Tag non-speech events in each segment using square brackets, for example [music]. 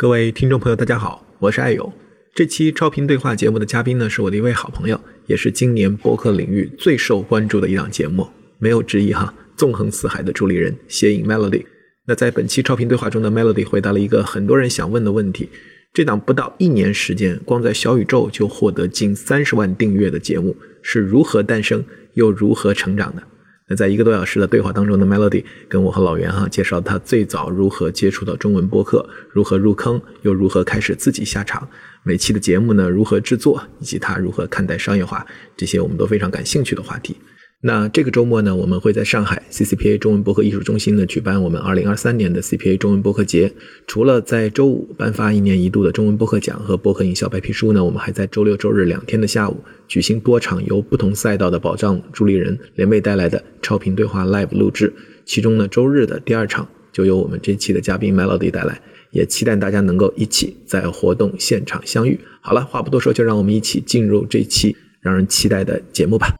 各位听众朋友，大家好，我是爱友。这期超频对话节目的嘉宾呢，是我的一位好朋友，也是今年播客领域最受关注的一档节目，没有之一哈。纵横四海的主理人，谐影 Melody。那在本期超频对话中的 Melody 回答了一个很多人想问的问题：这档不到一年时间，光在小宇宙就获得近三十万订阅的节目，是如何诞生，又如何成长的？那在一个多小时的对话当中的 Melody 跟我和老袁哈介绍他最早如何接触到中文播客，如何入坑，又如何开始自己下场，每期的节目呢如何制作，以及他如何看待商业化，这些我们都非常感兴趣的话题。那这个周末呢，我们会在上海 CCPA 中文播客艺术中心呢举办我们2023年的 CPA 中文播客节。除了在周五颁发一年一度的中文播客奖和播客营销白皮书呢，我们还在周六周日两天的下午举行多场由不同赛道的保障助力人联袂带来的超频对话 Live 录制。其中呢，周日的第二场就由我们这期的嘉宾 Melody 带来，也期待大家能够一起在活动现场相遇。好了，话不多说，就让我们一起进入这期让人期待的节目吧。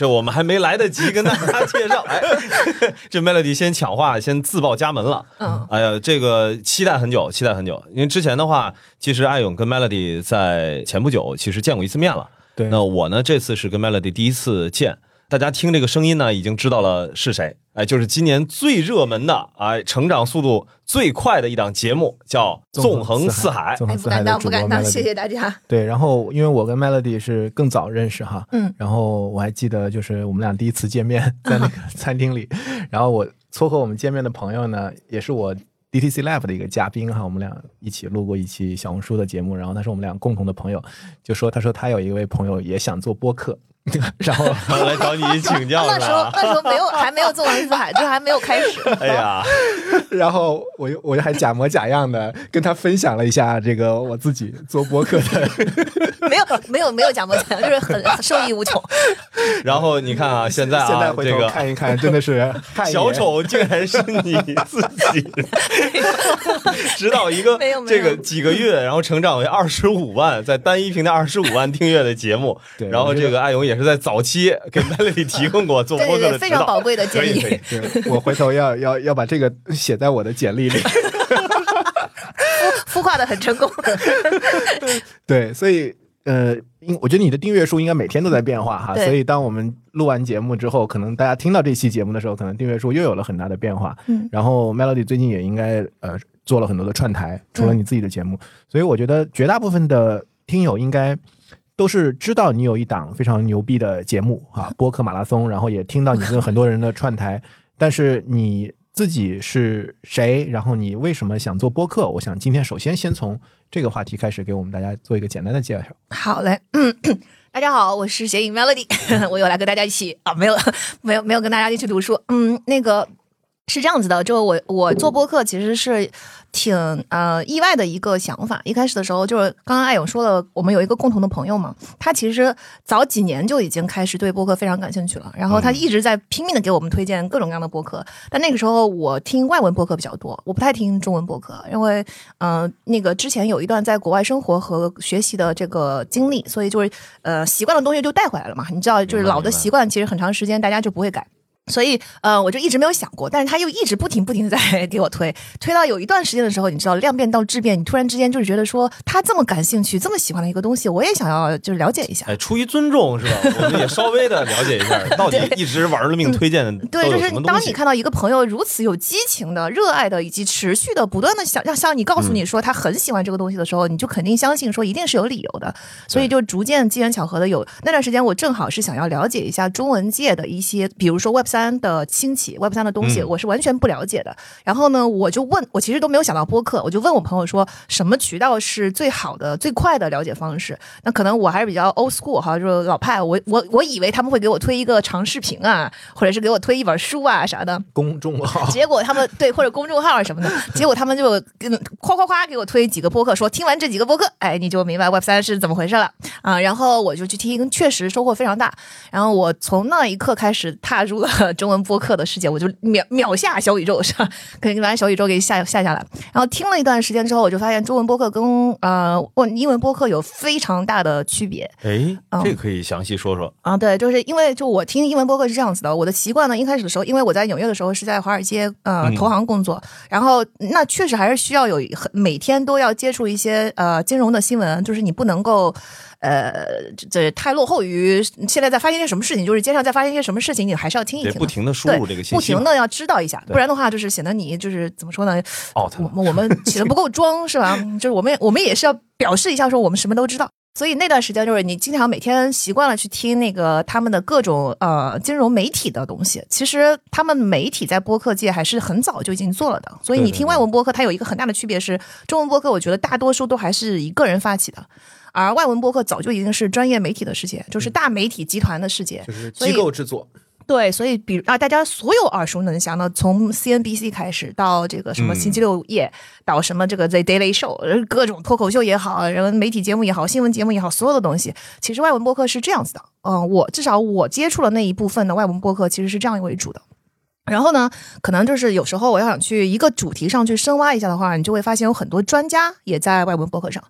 这我们还没来得及跟大家介绍，[laughs] 哎，这 Melody 先抢话，先自报家门了。嗯，哎呀，这个期待很久，期待很久。因为之前的话，其实艾勇跟 Melody 在前不久其实见过一次面了。对，那我呢，这次是跟 Melody 第一次见。大家听这个声音呢，已经知道了是谁。哎，就是今年最热门的，哎，成长速度最快的一档节目，叫《纵横四海》。纵横四海不敢当，不敢当，谢谢大家。对，然后因为我跟 Melody 是更早认识哈，嗯，然后我还记得就是我们俩第一次见面在那个餐厅里，然后我撮合我们见面的朋友呢，也是我 DTC Live 的一个嘉宾哈，我们俩一起录过一期小红书的节目，然后他是我们俩共同的朋友，就说他说他有一位朋友也想做播客。[laughs] 然后来找你请教那时候那时候没有还没有纵横四海，就还没有开始。[laughs] 哎呀，[laughs] 然后我又我又还假模假样的跟他分享了一下这个我自己做播客的。没有没有没有假模假样，就是很受益无穷。然后你看啊，现在现在回头看一看，真的是小丑竟然是你自己。指导一个这个几个月，然后成长为二十五万，在单一平台二十五万订阅的节目。对，然后这个艾勇也是在早期给 [laughs] Melody 提供过做播客的非常宝贵的建议。我回头要要要把这个写在我的简历里。[laughs] 孵化的很成功。[laughs] 对，所以呃，应我觉得你的订阅数应该每天都在变化哈。所以当我们录完节目之后，可能大家听到这期节目的时候，可能订阅数又有了很大的变化。嗯。然后 Melody 最近也应该呃做了很多的串台，除了你自己的节目，所以我觉得绝大部分的听友应该。都是知道你有一档非常牛逼的节目啊，[laughs] 播客马拉松，然后也听到你跟很多人的串台，[laughs] 但是你自己是谁？然后你为什么想做播客？我想今天首先先从这个话题开始，给我们大家做一个简单的介绍。好嘞，[clears throat] 大家好，我是斜影 Melody，[laughs] 我又来跟大家一起啊，没有没有没有跟大家一起读书，嗯，那个。是这样子的，就我我做播客其实是挺呃意外的一个想法。一开始的时候，就是刚刚艾勇说了，我们有一个共同的朋友嘛，他其实早几年就已经开始对播客非常感兴趣了，然后他一直在拼命的给我们推荐各种各样的播客。但那个时候我听外文播客比较多，我不太听中文播客，因为嗯那个之前有一段在国外生活和学习的这个经历，所以就是呃习惯的东西就带回来了嘛。你知道，就是老的习惯，其实很长时间大家就不会改。所以，呃，我就一直没有想过，但是他又一直不停不停的在给我推，推到有一段时间的时候，你知道量变到质变，你突然之间就是觉得说他这么感兴趣，这么喜欢的一个东西，我也想要就是了解一下。哎，出于尊重是吧？我们也稍微的了解一下，到底一直玩了命推荐的对，就是当你看到一个朋友如此有激情的、热爱的，以及持续的、不断的想让向你告诉你说他很喜欢这个东西的时候，你就肯定相信说一定是有理由的。所以就逐渐机缘巧合的有那段时间，我正好是想要了解一下中文界的一些，比如说 Web 三。三的兴起，Web 三的东西我是完全不了解的。然后呢，我就问，我其实都没有想到播客，我就问我朋友说，什么渠道是最好的、最快的了解方式？那可能我还是比较 old school 哈，就是老派。我我我以为他们会给我推一个长视频啊，或者是给我推一本书啊啥的公众号。结果他们对或者公众号什么的，结果他们就跟夸夸夸给我推几个播客，说听完这几个播客，哎，你就明白 Web 三是怎么回事了啊。然后我就去听，确实收获非常大。然后我从那一刻开始踏入了中文播客的世界，我就秒秒下小宇宙，是吧？[laughs] 可以把小宇宙给下下下来。然后听了一段时间之后，我就发现中文播客跟呃英文播客有非常大的区别。哎，这个可以详细说说啊？对，就是因为就我听英文播客是这样子的，我的习惯呢，一开始的时候，因为我在纽约的时候是在华尔街呃投行工作，然后那确实还是需要有很每天都要接触一些呃金融的新闻，就是你不能够。呃，这太落后于现在在发生一些什么事情，就是街上在发生一些什么事情，你还是要听一听，不停的输入这个信息，不停的要知道一下，不然的话，就是显得你就是怎么说呢？哦，我我们起的不够装是吧？就是我们我们也是要表示一下，说我们什么都知道。所以那段时间就是你经常每天习惯了去听那个他们的各种呃金融媒体的东西。其实他们媒体在播客界还是很早就已经做了的。所以你听外文播客，它有一个很大的区别是，中文播客我觉得大多数都还是以个人发起的。而外文播客早就已经是专业媒体的世界，就是大媒体集团的世界，就是机构制作。对，所以比如啊，大家所有耳熟能详的，从 CNBC 开始到这个什么星期六夜，到什么这个 The Daily Show，各种脱口秀也好，人文媒体节目也好，新闻节目也好，所有的东西，其实外文播客是这样子的。嗯，我至少我接触了那一部分的外文播客，其实是这样为主的。然后呢，可能就是有时候我要想去一个主题上去深挖一下的话，你就会发现有很多专家也在外文播客上。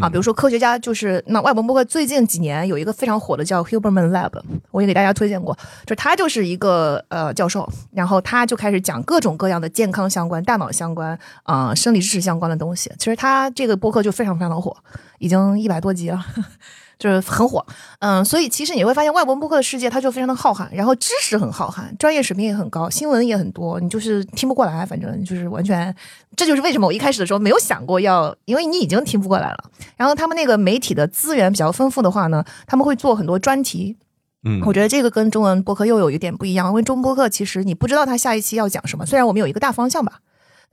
啊，比如说科学家，就是那外文播客最近几年有一个非常火的叫 Huberman Lab，我也给大家推荐过，就他就是一个呃教授，然后他就开始讲各种各样的健康相关、大脑相关、啊生理知识相关的东西。其实他这个播客就非常非常的火，已经一百多集了。就是很火，嗯，所以其实你会发现外文播客的世界它就非常的浩瀚，然后知识很浩瀚，专业水平也很高，新闻也很多，你就是听不过来，反正就是完全，这就是为什么我一开始的时候没有想过要，因为你已经听不过来了。然后他们那个媒体的资源比较丰富的话呢，他们会做很多专题，嗯，我觉得这个跟中文播客又有一点不一样，因为中文播客其实你不知道他下一期要讲什么，虽然我们有一个大方向吧。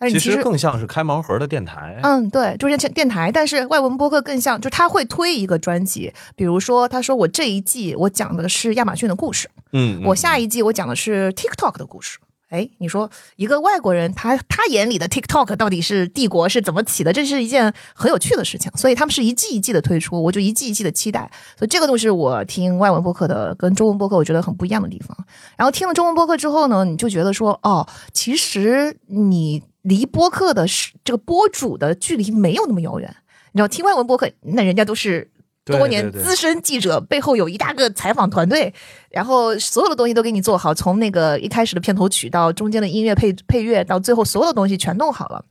其实更像是开盲盒的电台。嗯，对，就是电台。但是外文播客更像，就他会推一个专辑，比如说他说我这一季我讲的是亚马逊的故事，嗯，我下一季我讲的是 TikTok 的故事。哎，你说一个外国人，他他眼里的 TikTok 到底是帝国是怎么起的？这是一件很有趣的事情。所以他们是一季一季的推出，我就一季一季的期待。所以这个都是我听外文播客的跟中文播客我觉得很不一样的地方。然后听了中文播客之后呢，你就觉得说，哦，其实你。离播客的这个播主的距离没有那么遥远，你知道，听外文播客，那人家都是多年资深记者，背后有一大个采访团队，然后所有的东西都给你做好，从那个一开始的片头曲到中间的音乐配配乐，到最后所有的东西全弄好了。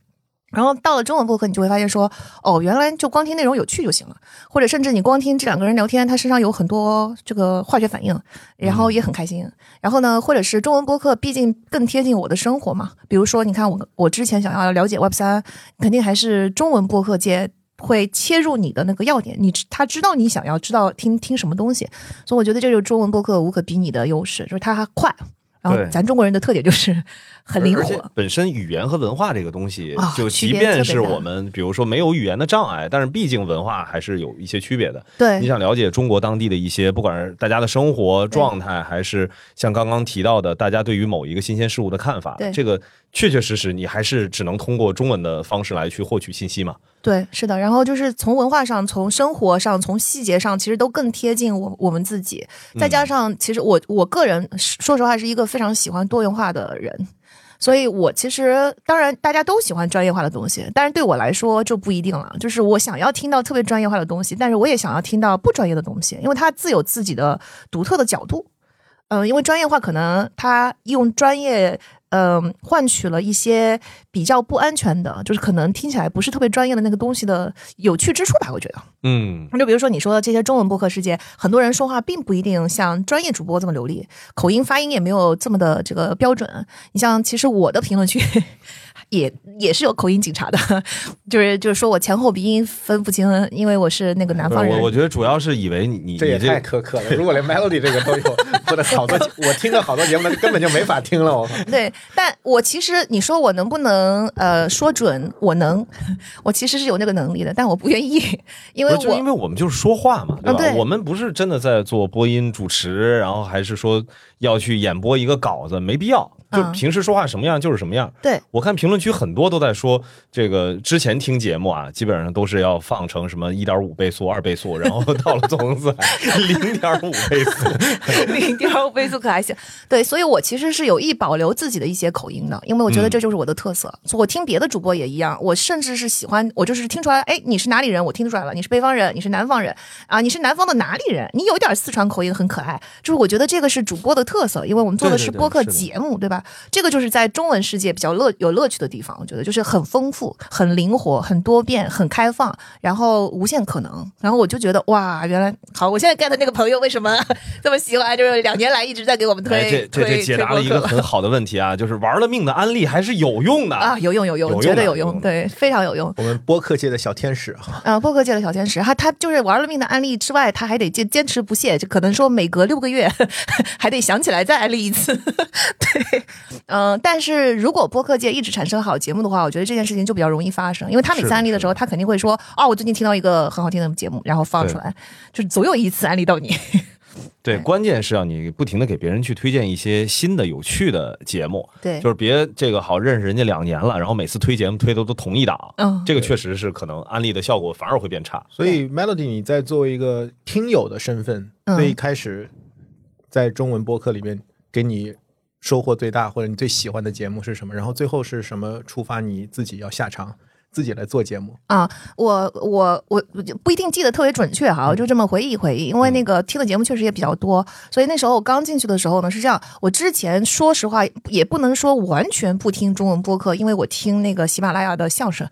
然后到了中文播客，你就会发现说，哦，原来就光听内容有趣就行了，或者甚至你光听这两个人聊天，他身上有很多这个化学反应，然后也很开心。然后呢，或者是中文播客，毕竟更贴近我的生活嘛。比如说，你看我我之前想要了解 Web 三，肯定还是中文播客界会切入你的那个要点，你他知道你想要知道听听什么东西，所以我觉得这就是中文播客无可比拟的优势，就是它还快。然后咱中国人的特点就是很灵活。本身语言和文化这个东西，就即便是我们比如说没有语言的障碍，但是毕竟文化还是有一些区别的。对，你想了解中国当地的一些，不管是大家的生活状态，还是像刚刚提到的大家对于某一个新鲜事物的看法，这个确确实实你还是只能通过中文的方式来去获取信息嘛。对，是的。然后就是从文化上、从生活上、从细节上，其实都更贴近我我们自己。再加上，其实我我个人说实话是一个非常喜欢多元化的人，所以我其实当然大家都喜欢专业化的东西，但是对我来说就不一定了。就是我想要听到特别专业化的东西，但是我也想要听到不专业的东西，因为它自有自己的独特的角度。嗯，因为专业化可能他用专业。嗯，换取了一些比较不安全的，就是可能听起来不是特别专业的那个东西的有趣之处吧？我觉得，嗯，那就比如说你说的这些中文播客世界，很多人说话并不一定像专业主播这么流利，口音发音也没有这么的这个标准。你像，其实我的评论区也也是有口音警察的，[laughs] 就是就是说我前后鼻音分不清，因为我是那个南方人。我我觉得主要是以为你你这也太苛刻了。如果连 melody 这个都有，或者好多我听了好多节目，根本就没法听了。我 [laughs] 对，但我其实你说我能不能呃说准？我能，我其实是有那个能力的，但我不愿意，因为就因为我们就是说话嘛，对吧？我们不是真的在做播音主持，然后还是说要去演播一个稿子，没必要。就平时说话什么样就是什么样。对，我看评论区很多都在说，这个之前听节目啊，基本上都是要放成什么一点五倍速、二倍速，然后到了纵横四海 [laughs] 零点五倍速，[laughs] 零点五倍速可还行。对，所以我其实是有意保留自己的一些口音的，因为我觉得这就是我的特色。我听别的主播也一样，我甚至是喜欢，我就是听出来，哎，你是哪里人？我听得出来了，你是北方人，你是南方人啊，你是南方的哪里人？你有点四川口音，很可爱。就是我觉得这个是主播的特色，因为我们做的是播客节目，对吧？这个就是在中文世界比较乐有乐趣的地方，我觉得就是很丰富、很灵活、很多变、很开放，然后无限可能。然后我就觉得哇，原来好！我现在 get 那个朋友为什么 [laughs] 这么喜欢？就是两年来一直在给我们推，这这这解答了一个很好的问题啊，就是玩了命的安利还是有用的啊，有用有用，绝对有用，对，非常有用。我们播客界的小天使哈，啊，播客界的小天使，他他就是玩了命的安利之外，他还得坚坚持不懈，就可能说每隔六个月 [laughs] 还得想起来再安利一次，[laughs] 对。嗯，但是如果播客界一直产生好节目的话，我觉得这件事情就比较容易发生，因为他每次安利的时候，他肯定会说：“哦，我最近听到一个很好听的节目，然后放出来，就是总有一次安利到你。”对，关键是要你不停的给别人去推荐一些新的有趣的节目，对，就是别这个好认识人家两年了，然后每次推节目推的都同一档，嗯，这个确实是可能安利的效果反而会变差。所以 Melody，你在作为一个听友的身份，最一开始在中文播客里面给你。收获最大或者你最喜欢的节目是什么？然后最后是什么触发你自己要下场？自己来做节目。啊，我我我不一定记得特别准确哈，我就这么回忆回忆，因为那个听的节目确实也比较多，所以那时候我刚进去的时候呢是这样，我之前说实话也不能说完全不听中文播客，因为我听那个喜马拉雅的相声，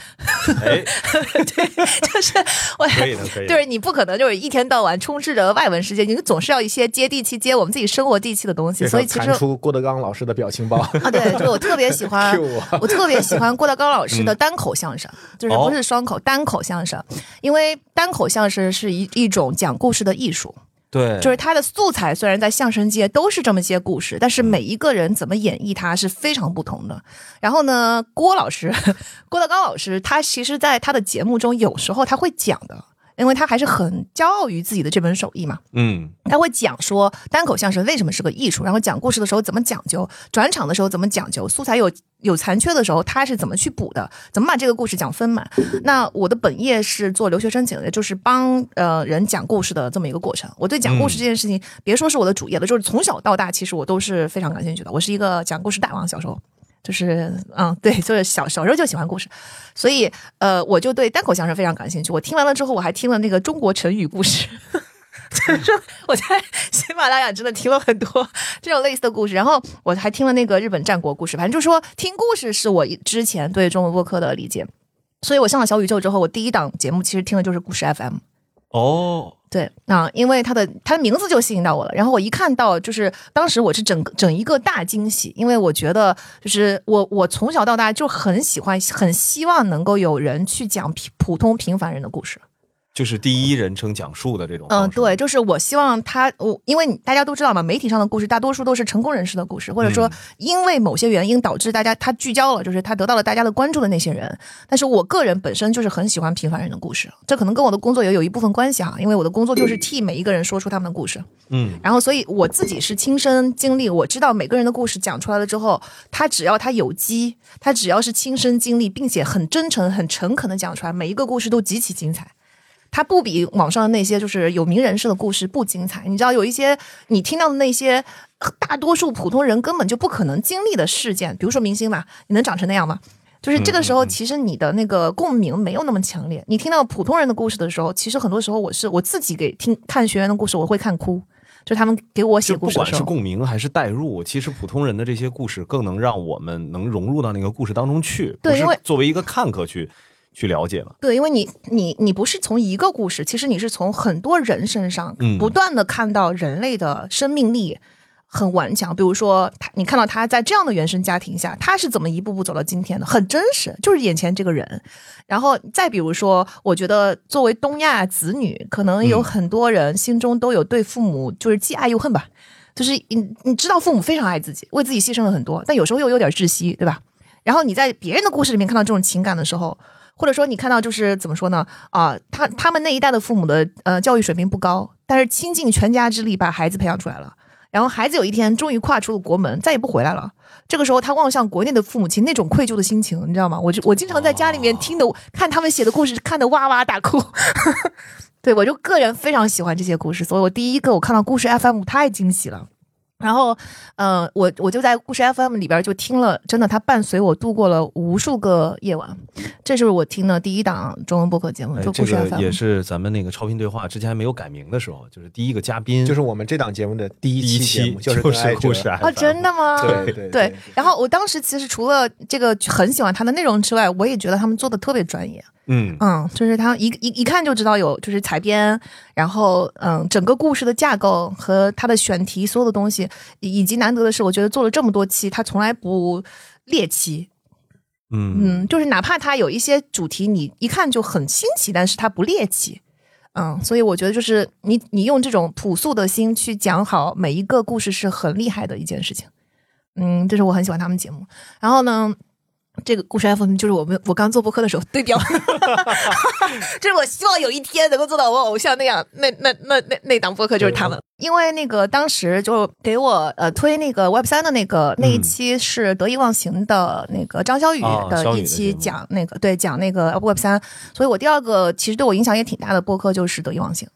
哎，[laughs] 对，就是我可以的，可以，就是你不可能就是一天到晚充斥着外文世界，你总是要一些接地气、接我们自己生活地气的东西，所以其实出郭德纲老师的表情包。啊，对，就我特别喜欢，[laughs] 我。特别喜欢郭德纲老师的 [laughs] 单口相声。就是不是双口单口相声，因为单口相声是一一种讲故事的艺术。对，就是它的素材虽然在相声界都是这么些故事，但是每一个人怎么演绎它是非常不同的。然后呢，郭老师，[laughs] 郭德纲老师，他其实在他的节目中有时候他会讲的。因为他还是很骄傲于自己的这门手艺嘛，嗯，他会讲说单口相声为什么是个艺术，然后讲故事的时候怎么讲究，转场的时候怎么讲究，素材有有残缺的时候他是怎么去补的，怎么把这个故事讲丰满。那我的本业是做留学申请的，就是帮呃人讲故事的这么一个过程。我对讲故事这件事情，别说是我的主业了，就是从小到大其实我都是非常感兴趣的。我是一个讲故事大王，小时候。就是，嗯，对，就是小小时候就喜欢故事，所以，呃，我就对单口相声非常感兴趣。我听完了之后，我还听了那个中国成语故事，[laughs] 就是我在喜马拉雅真的听了很多这种类似的故事，然后我还听了那个日本战国故事。反正就是说，听故事是我之前对中文播客的理解。所以我上了小宇宙之后，我第一档节目其实听的就是故事 FM。哦。对啊，因为他的他的名字就吸引到我了，然后我一看到，就是当时我是整整一个大惊喜，因为我觉得就是我我从小到大就很喜欢，很希望能够有人去讲普通平凡人的故事。就是第一人称讲述的这种，嗯，对，就是我希望他，我因为大家都知道嘛，媒体上的故事大多数都是成功人士的故事，或者说因为某些原因导致大家他聚焦了，就是他得到了大家的关注的那些人。但是我个人本身就是很喜欢平凡人的故事，这可能跟我的工作也有一部分关系哈，因为我的工作就是替每一个人说出他们的故事，嗯，然后所以我自己是亲身经历，我知道每个人的故事讲出来了之后，他只要他有机，他只要是亲身经历，并且很真诚、很诚恳的讲出来，每一个故事都极其精彩。它不比网上的那些就是有名人士的故事不精彩。你知道有一些你听到的那些大多数普通人根本就不可能经历的事件，比如说明星嘛，你能长成那样吗？就是这个时候，其实你的那个共鸣没有那么强烈。你听到普通人的故事的时候，其实很多时候我是我自己给听看学员的故事，我会看哭。就他们给我写故事不管是共鸣还是代入，其实普通人的这些故事更能让我们能融入到那个故事当中去，不是作为一个看客去。去了解了，对，因为你你你不是从一个故事，其实你是从很多人身上不断的看到人类的生命力，很顽强。比如说，他你看到他在这样的原生家庭下，他是怎么一步步走到今天的，很真实，就是眼前这个人。然后再比如说，我觉得作为东亚子女，可能有很多人心中都有对父母就是既爱又恨吧。就是你你知道父母非常爱自己，为自己牺牲了很多，但有时候又有点窒息，对吧？然后你在别人的故事里面看到这种情感的时候，或者说你看到就是怎么说呢？啊，他他们那一代的父母的呃教育水平不高，但是倾尽全家之力把孩子培养出来了，然后孩子有一天终于跨出了国门，再也不回来了。这个时候他望向国内的父母亲那种愧疚的心情，你知道吗？我就我经常在家里面听的看他们写的故事，看的哇哇大哭。[laughs] 对，我就个人非常喜欢这些故事，所以我第一个我看到故事 FM 太惊喜了。然后，嗯，我我就在故事 FM 里边就听了，真的，它伴随我度过了无数个夜晚。这是我听的第一档中文播客节目，就故事 FM。也是咱们那个超频对话之前还没有改名的时候，就是第一个嘉宾，就是我们这档节目的第一期节目，就是故事啊，真的吗？[laughs] 对对对。然后我当时其实除了这个很喜欢它的内容之外，我也觉得他们做的特别专业。嗯嗯，就是他一一一看就知道有就是采编，然后嗯，整个故事的架构和他的选题所有的东西，以及难得的是，我觉得做了这么多期，他从来不猎奇。嗯嗯，就是哪怕他有一些主题，你一看就很新奇，但是他不猎奇。嗯，所以我觉得就是你你用这种朴素的心去讲好每一个故事是很厉害的一件事情。嗯，这是我很喜欢他们节目。然后呢？这个故事 FM 就是我们我刚做播客的时候对标，[laughs] [laughs] 就是我希望有一天能够做到我偶像那样，那那那那那档播客就是他们，因为那个当时就给我呃推那个 Web 三的那个那一期是得意忘形的那个张小雨的一期讲那个对讲那个 Web 三，所以我第二个其实对我影响也挺大的播客就是得意忘形，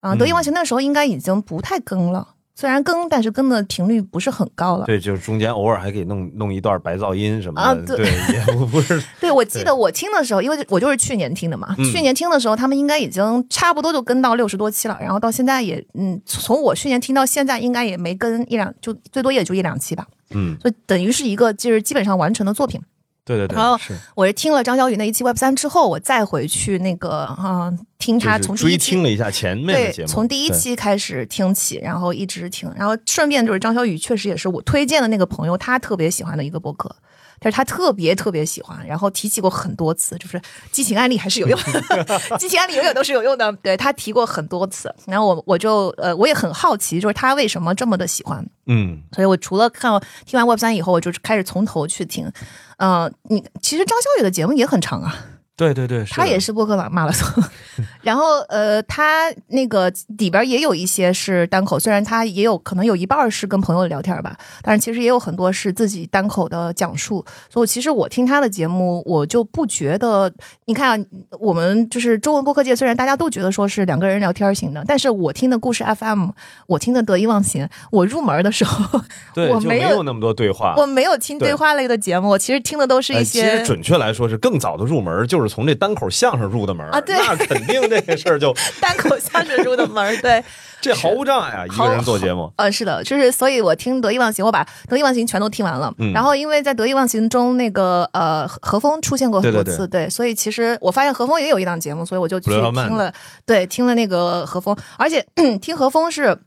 啊，得意忘形那时候应该已经不太更了。虽然更，但是更的频率不是很高了。对，就是中间偶尔还可以弄弄一段白噪音什么的。啊对，也不是。[laughs] 对，我记得我听的时候，因为我就是去年听的嘛。去年听的时候，他们应该已经差不多就跟到六十多期了。然后到现在也，嗯，从我去年听到现在，应该也没跟一两，就最多也就一两期吧。嗯，就等于是一个就是基本上完成的作品。对对对，然后我是听了张小雨那一期 Web 三之后，我再回去那个啊听他从追听了一下前面的节目，从第一期开始听起，然后一直听，然后顺便就是张小雨确实也是我推荐的那个朋友，他特别喜欢的一个博客，但是他特别特别喜欢，然后提起过很多次，就是激情案例还是有用的，[laughs] 激情案例永远都是有用的，对他提过很多次，然后我我就呃我也很好奇，就是他为什么这么的喜欢，嗯，所以我除了看听完 Web 三以后，我就开始从头去听。嗯，你其实张小雨的节目也很长啊。对对对，他也是播客马马拉松，[laughs] 然后呃，他那个里边也有一些是单口，虽然他也有可能有一半是跟朋友聊天吧，但是其实也有很多是自己单口的讲述。所以其实我听他的节目，我就不觉得，你看啊，我们就是中文播客界，虽然大家都觉得说是两个人聊天型的，但是我听的故事 FM，我听的得意忘形，我入门的时候，[laughs] 我没有那么多对话，我没有听对话类的节目，我其实听的都是一些，其实准确来说是更早的入门，就是。从这单口相声入的门啊，对，那肯定这个事儿就 [laughs] 单口相声入的门，[laughs] 对，这毫无障碍啊，一个人做节目，呃，是的，就是所以我听得意忘形，我把得意忘形全都听完了，然后因为在得意忘形中，那个呃何峰出现过很多次，对，所以其实我发现何峰也有一档节目，所以我就去听了，对，听了那个何峰，而且 [clears throat] 听何峰是。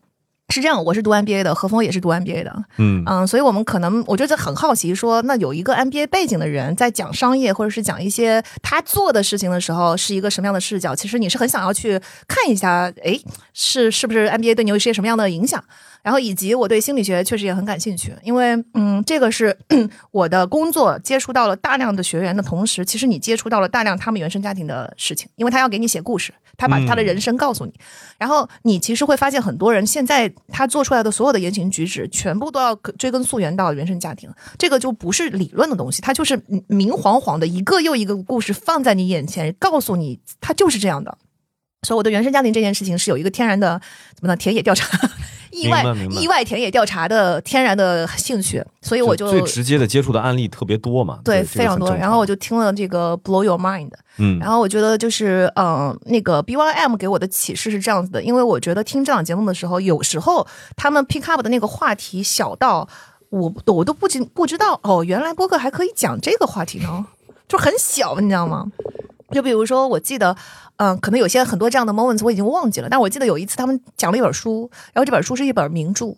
是这样，我是读 MBA 的，何峰也是读 MBA 的，嗯嗯，所以我们可能我觉得很好奇，说那有一个 MBA 背景的人在讲商业或者是讲一些他做的事情的时候，是一个什么样的视角？其实你是很想要去看一下，哎，是是不是 MBA 对你有一些什么样的影响？然后以及我对心理学确实也很感兴趣，因为嗯，这个是 [clears throat] 我的工作接触到了大量的学员的同时，其实你接触到了大量他们原生家庭的事情，因为他要给你写故事，他把他的人生告诉你，然后你其实会发现很多人现在他做出来的所有的言行举止，全部都要追根溯源到原生家庭，这个就不是理论的东西，它就是明晃晃的一个又一个故事放在你眼前，告诉你他就是这样的。所以我的原生家庭这件事情是有一个天然的怎么呢？田野调查。意外意外田野调查的天然的兴趣，所以我就最直接的接触的案例特别多嘛，对，非常多。然后我就听了这个 Blow Your Mind，嗯，然后我觉得就是嗯，那个 BYM 给我的启示是这样子的，因为我觉得听这档节目的时候，有时候他们 pick up 的那个话题小到我我都不知不知道哦，原来播客还可以讲这个话题呢，就很小，你知道吗？就比如说，我记得。嗯，可能有些很多这样的 moments 我已经忘记了，但我记得有一次他们讲了一本书，然后这本书是一本名著，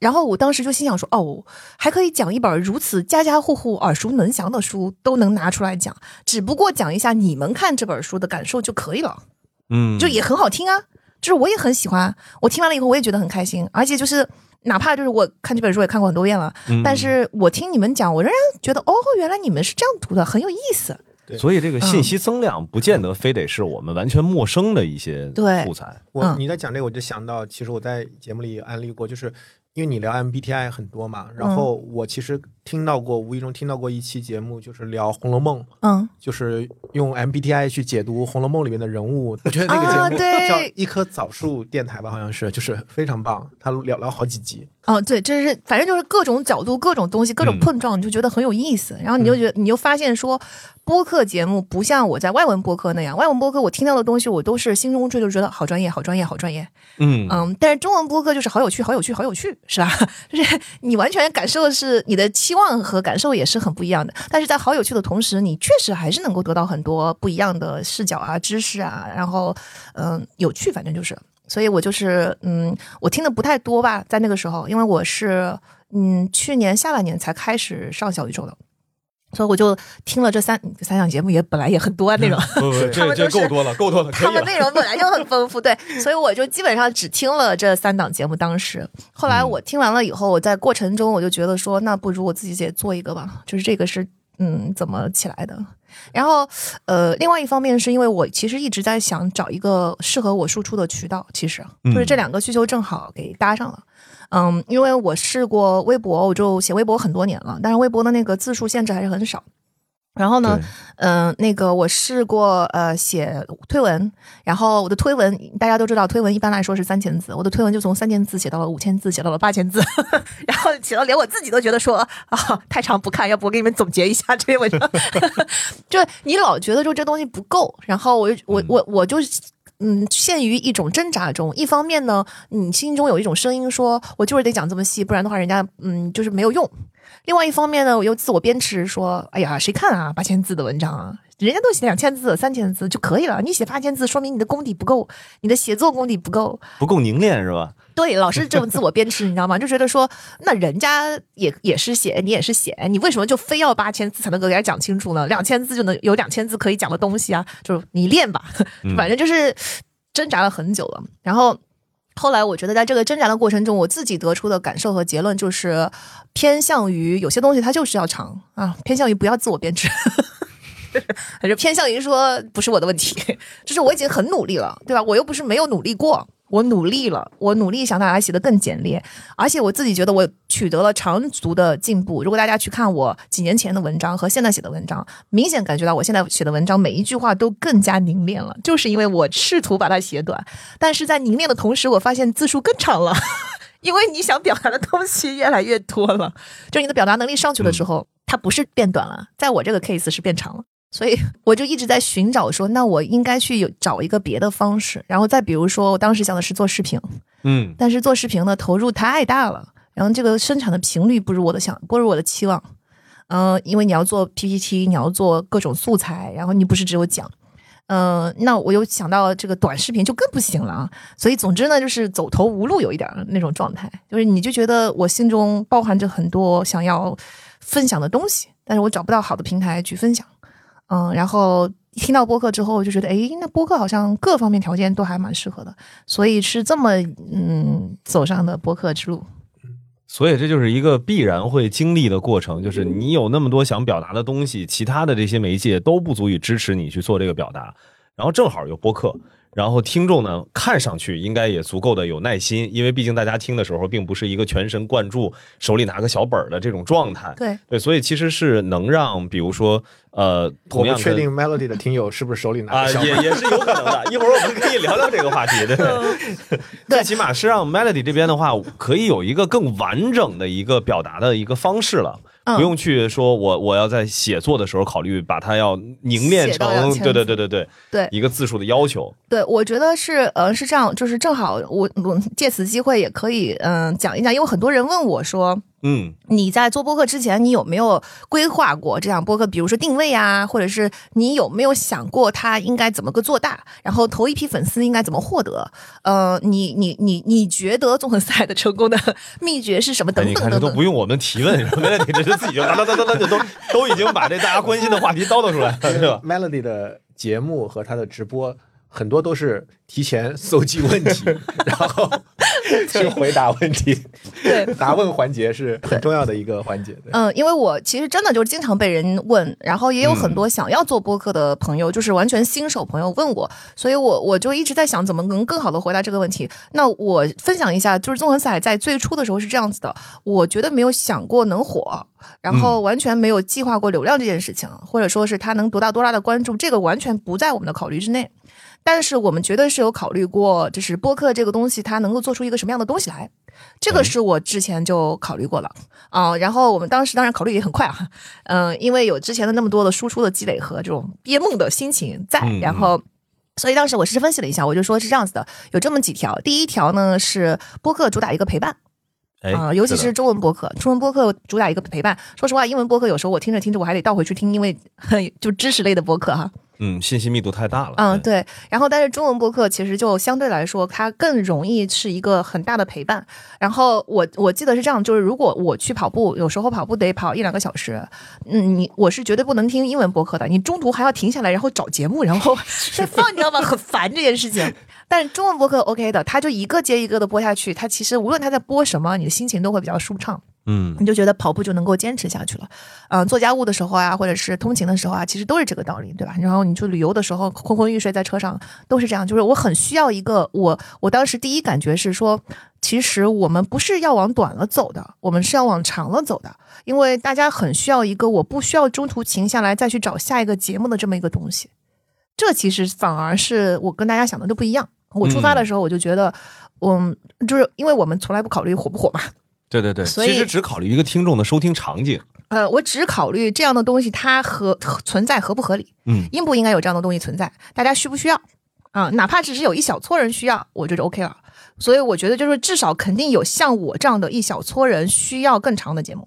然后我当时就心想说，哦，还可以讲一本如此家家户户耳熟能详的书都能拿出来讲，只不过讲一下你们看这本书的感受就可以了。嗯，就也很好听啊，就是我也很喜欢，我听完了以后我也觉得很开心，而且就是哪怕就是我看这本书也看过很多遍了，但是我听你们讲，我仍然觉得哦，原来你们是这样读的，很有意思。所以这个信息增量不见得非得是我们完全陌生的一些素材。我你在讲这个，我就想到，其实我在节目里安利过，就是因为你聊 MBTI 很多嘛，然后我其实。听到过，无意中听到过一期节目，就是聊《红楼梦》，嗯，就是用 MBTI 去解读《红楼梦》里面的人物。[laughs] 我觉得那个节目叫《一棵枣树电台》吧，好像是，就是非常棒。他聊聊好几集。哦，对，就是反正就是各种角度、各种东西、各种碰撞，你就觉得很有意思。然后你就觉得，你就发现说，播客节目不像我在外文播客那样，外文播客我听到的东西，我都是心中追，就觉得好专业、好专业、好专业。嗯嗯，但是中文播客就是好有趣、好有趣、好有趣，是吧？[laughs] 就是你完全感受的是你的期望。望和感受也是很不一样的，但是在好有趣的同时，你确实还是能够得到很多不一样的视角啊、知识啊，然后嗯，有趣，反正就是，所以我就是嗯，我听的不太多吧，在那个时候，因为我是嗯去年下半年才开始上小宇宙的。所以我就听了这三三档节目，也本来也很多内容，这这够多了，够多了。[laughs] 他们内容本来就很丰富，对，所以我就基本上只听了这三档节目。当时，后来我听完了以后，我在过程中我就觉得说，那不如我自己也做一个吧。就是这个是嗯怎么起来的。然后呃，另外一方面是因为我其实一直在想找一个适合我输出的渠道，其实就是这两个需求正好给搭上了。嗯，因为我试过微博，我就写微博很多年了，但是微博的那个字数限制还是很少。然后呢，嗯，那个我试过呃写推文，然后我的推文大家都知道，推文一般来说是三千字，我的推文就从三千字写到了五千字，写到了八千字，[laughs] 然后写到连我自己都觉得说啊太长不看，要不我给你们总结一下这篇文章。[laughs] 就你老觉得就这东西不够，然后我我我我就。嗯，陷于一种挣扎中。一方面呢，你心中有一种声音说，我就是得讲这么细，不然的话，人家嗯就是没有用。另外一方面呢，我又自我鞭笞说，哎呀，谁看啊，八千字的文章啊，人家都写两千字、三千字就可以了，你写八千字，说明你的功底不够，你的写作功底不够，不够凝练是吧？对，老是这么自我鞭笞，你知道吗？就觉得说，那人家也也是写，你也是写，你为什么就非要八千字才能够给他讲清楚呢？两千字就能有两千字可以讲的东西啊？就是你练吧，反正就是挣扎了很久了。然后后来我觉得，在这个挣扎的过程中，我自己得出的感受和结论就是偏向于有些东西它就是要长啊，偏向于不要自我鞭笞，还是偏向于说不是我的问题，[laughs] 就是我已经很努力了，对吧？我又不是没有努力过。我努力了，我努力想把它写得更简练，而且我自己觉得我取得了长足的进步。如果大家去看我几年前的文章和现在写的文章，明显感觉到我现在写的文章每一句话都更加凝练了，就是因为我试图把它写短，但是在凝练的同时，我发现字数更长了，[laughs] 因为你想表达的东西越来越多了，就你的表达能力上去的时候，它不是变短了，在我这个 case 是变长了。所以 [laughs] 我就一直在寻找，说那我应该去有找一个别的方式，然后再比如说，我当时想的是做视频，嗯，但是做视频呢投入太大了，然后这个生产的频率不如我的想，不如我的期望，嗯，因为你要做 PPT，你要做各种素材，然后你不是只有讲，嗯，那我又想到这个短视频就更不行了啊，所以总之呢，就是走投无路，有一点那种状态，就是你就觉得我心中包含着很多想要分享的东西，但是我找不到好的平台去分享。嗯，然后听到播客之后，我就觉得，哎，那播客好像各方面条件都还蛮适合的，所以是这么嗯走上的播客之路。所以这就是一个必然会经历的过程，就是你有那么多想表达的东西，其他的这些媒介都不足以支持你去做这个表达，然后正好有播客。然后听众呢，看上去应该也足够的有耐心，因为毕竟大家听的时候，并不是一个全神贯注、手里拿个小本儿的这种状态。对对，所以其实是能让，比如说，呃，我不确定 Melody 的听友是不是手里拿啊，也也是有可能的。一会儿我们可以聊聊这个话题，对 [laughs] 对？最起码是让 Melody 这边的话，可以有一个更完整的一个表达的一个方式了。不用去说，我我要在写作的时候考虑把它要凝练成，对对对对对对，一个字数的要求。对，我觉得是，呃，是这样，就是正好我我借此机会也可以，嗯，讲一讲，因为很多人问我说，嗯，你在做播客之前，你有没有规划过这样播客？比如说定位啊，或者是你有没有想过它应该怎么个做大？然后头一批粉丝应该怎么获得？呃，你你你你觉得纵横四海的成功的秘诀是什么？等等等等，都不用我们提问，[laughs] 没问题，这是自己就哒哒哒哒哒就都都已经把这大家关心的话题叨叨出来了，是吧？Melody 的节目和他的直播。很多都是提前搜集问题，[laughs] 然后去回答问题。对，答问环节是很重要的一个环节。嗯，因为我其实真的就是经常被人问，然后也有很多想要做播客的朋友，就是完全新手朋友问我，所以我我就一直在想怎么能更好的回答这个问题。那我分享一下，就是纵横四海在最初的时候是这样子的，我觉得没有想过能火，然后完全没有计划过流量这件事情，或者说是他能得到多大的关注，这个完全不在我们的考虑之内。但是我们绝对是有考虑过，就是播客这个东西它能够做出一个什么样的东西来，这个是我之前就考虑过了啊。然后我们当时当然考虑也很快啊，嗯，因为有之前的那么多的输出的积累和这种憋梦的心情在，然后所以当时我是分析了一下，我就说是这样子的，有这么几条。第一条呢是播客主打一个陪伴，啊，尤其是中文播客，中文播客主打一个陪伴。说实话，英文播客有时候我听着听着我还得倒回去听，因为 [laughs] 就知识类的播客哈。嗯，信息密度太大了。嗯，对。然后，但是中文播客其实就相对来说，它更容易是一个很大的陪伴。然后，我我记得是这样，就是如果我去跑步，有时候跑步得跑一两个小时，嗯，你我是绝对不能听英文播客的。你中途还要停下来，然后找节目，然后 [laughs] 再放，你知道吗？很烦这件事情。但是中文播客 OK 的，它就一个接一个的播下去，它其实无论它在播什么，你的心情都会比较舒畅。嗯，你就觉得跑步就能够坚持下去了，嗯，做家务的时候啊，或者是通勤的时候啊，其实都是这个道理，对吧？然后你去旅游的时候，昏昏欲睡在车上都是这样。就是我很需要一个，我我当时第一感觉是说，其实我们不是要往短了走的，我们是要往长了走的，因为大家很需要一个我不需要中途停下来再去找下一个节目的这么一个东西。这其实反而是我跟大家想的都不一样。我出发的时候我就觉得，嗯，就是因为我们从来不考虑火不火嘛。[laughs] 对对对，其实只考虑一个听众的收听场景。呃，我只考虑这样的东西它合存在合不合理，嗯，应不应该有这样的东西存在，大家需不需要啊？哪怕只是有一小撮人需要，我觉得 OK 了。所以我觉得就是至少肯定有像我这样的一小撮人需要更长的节目。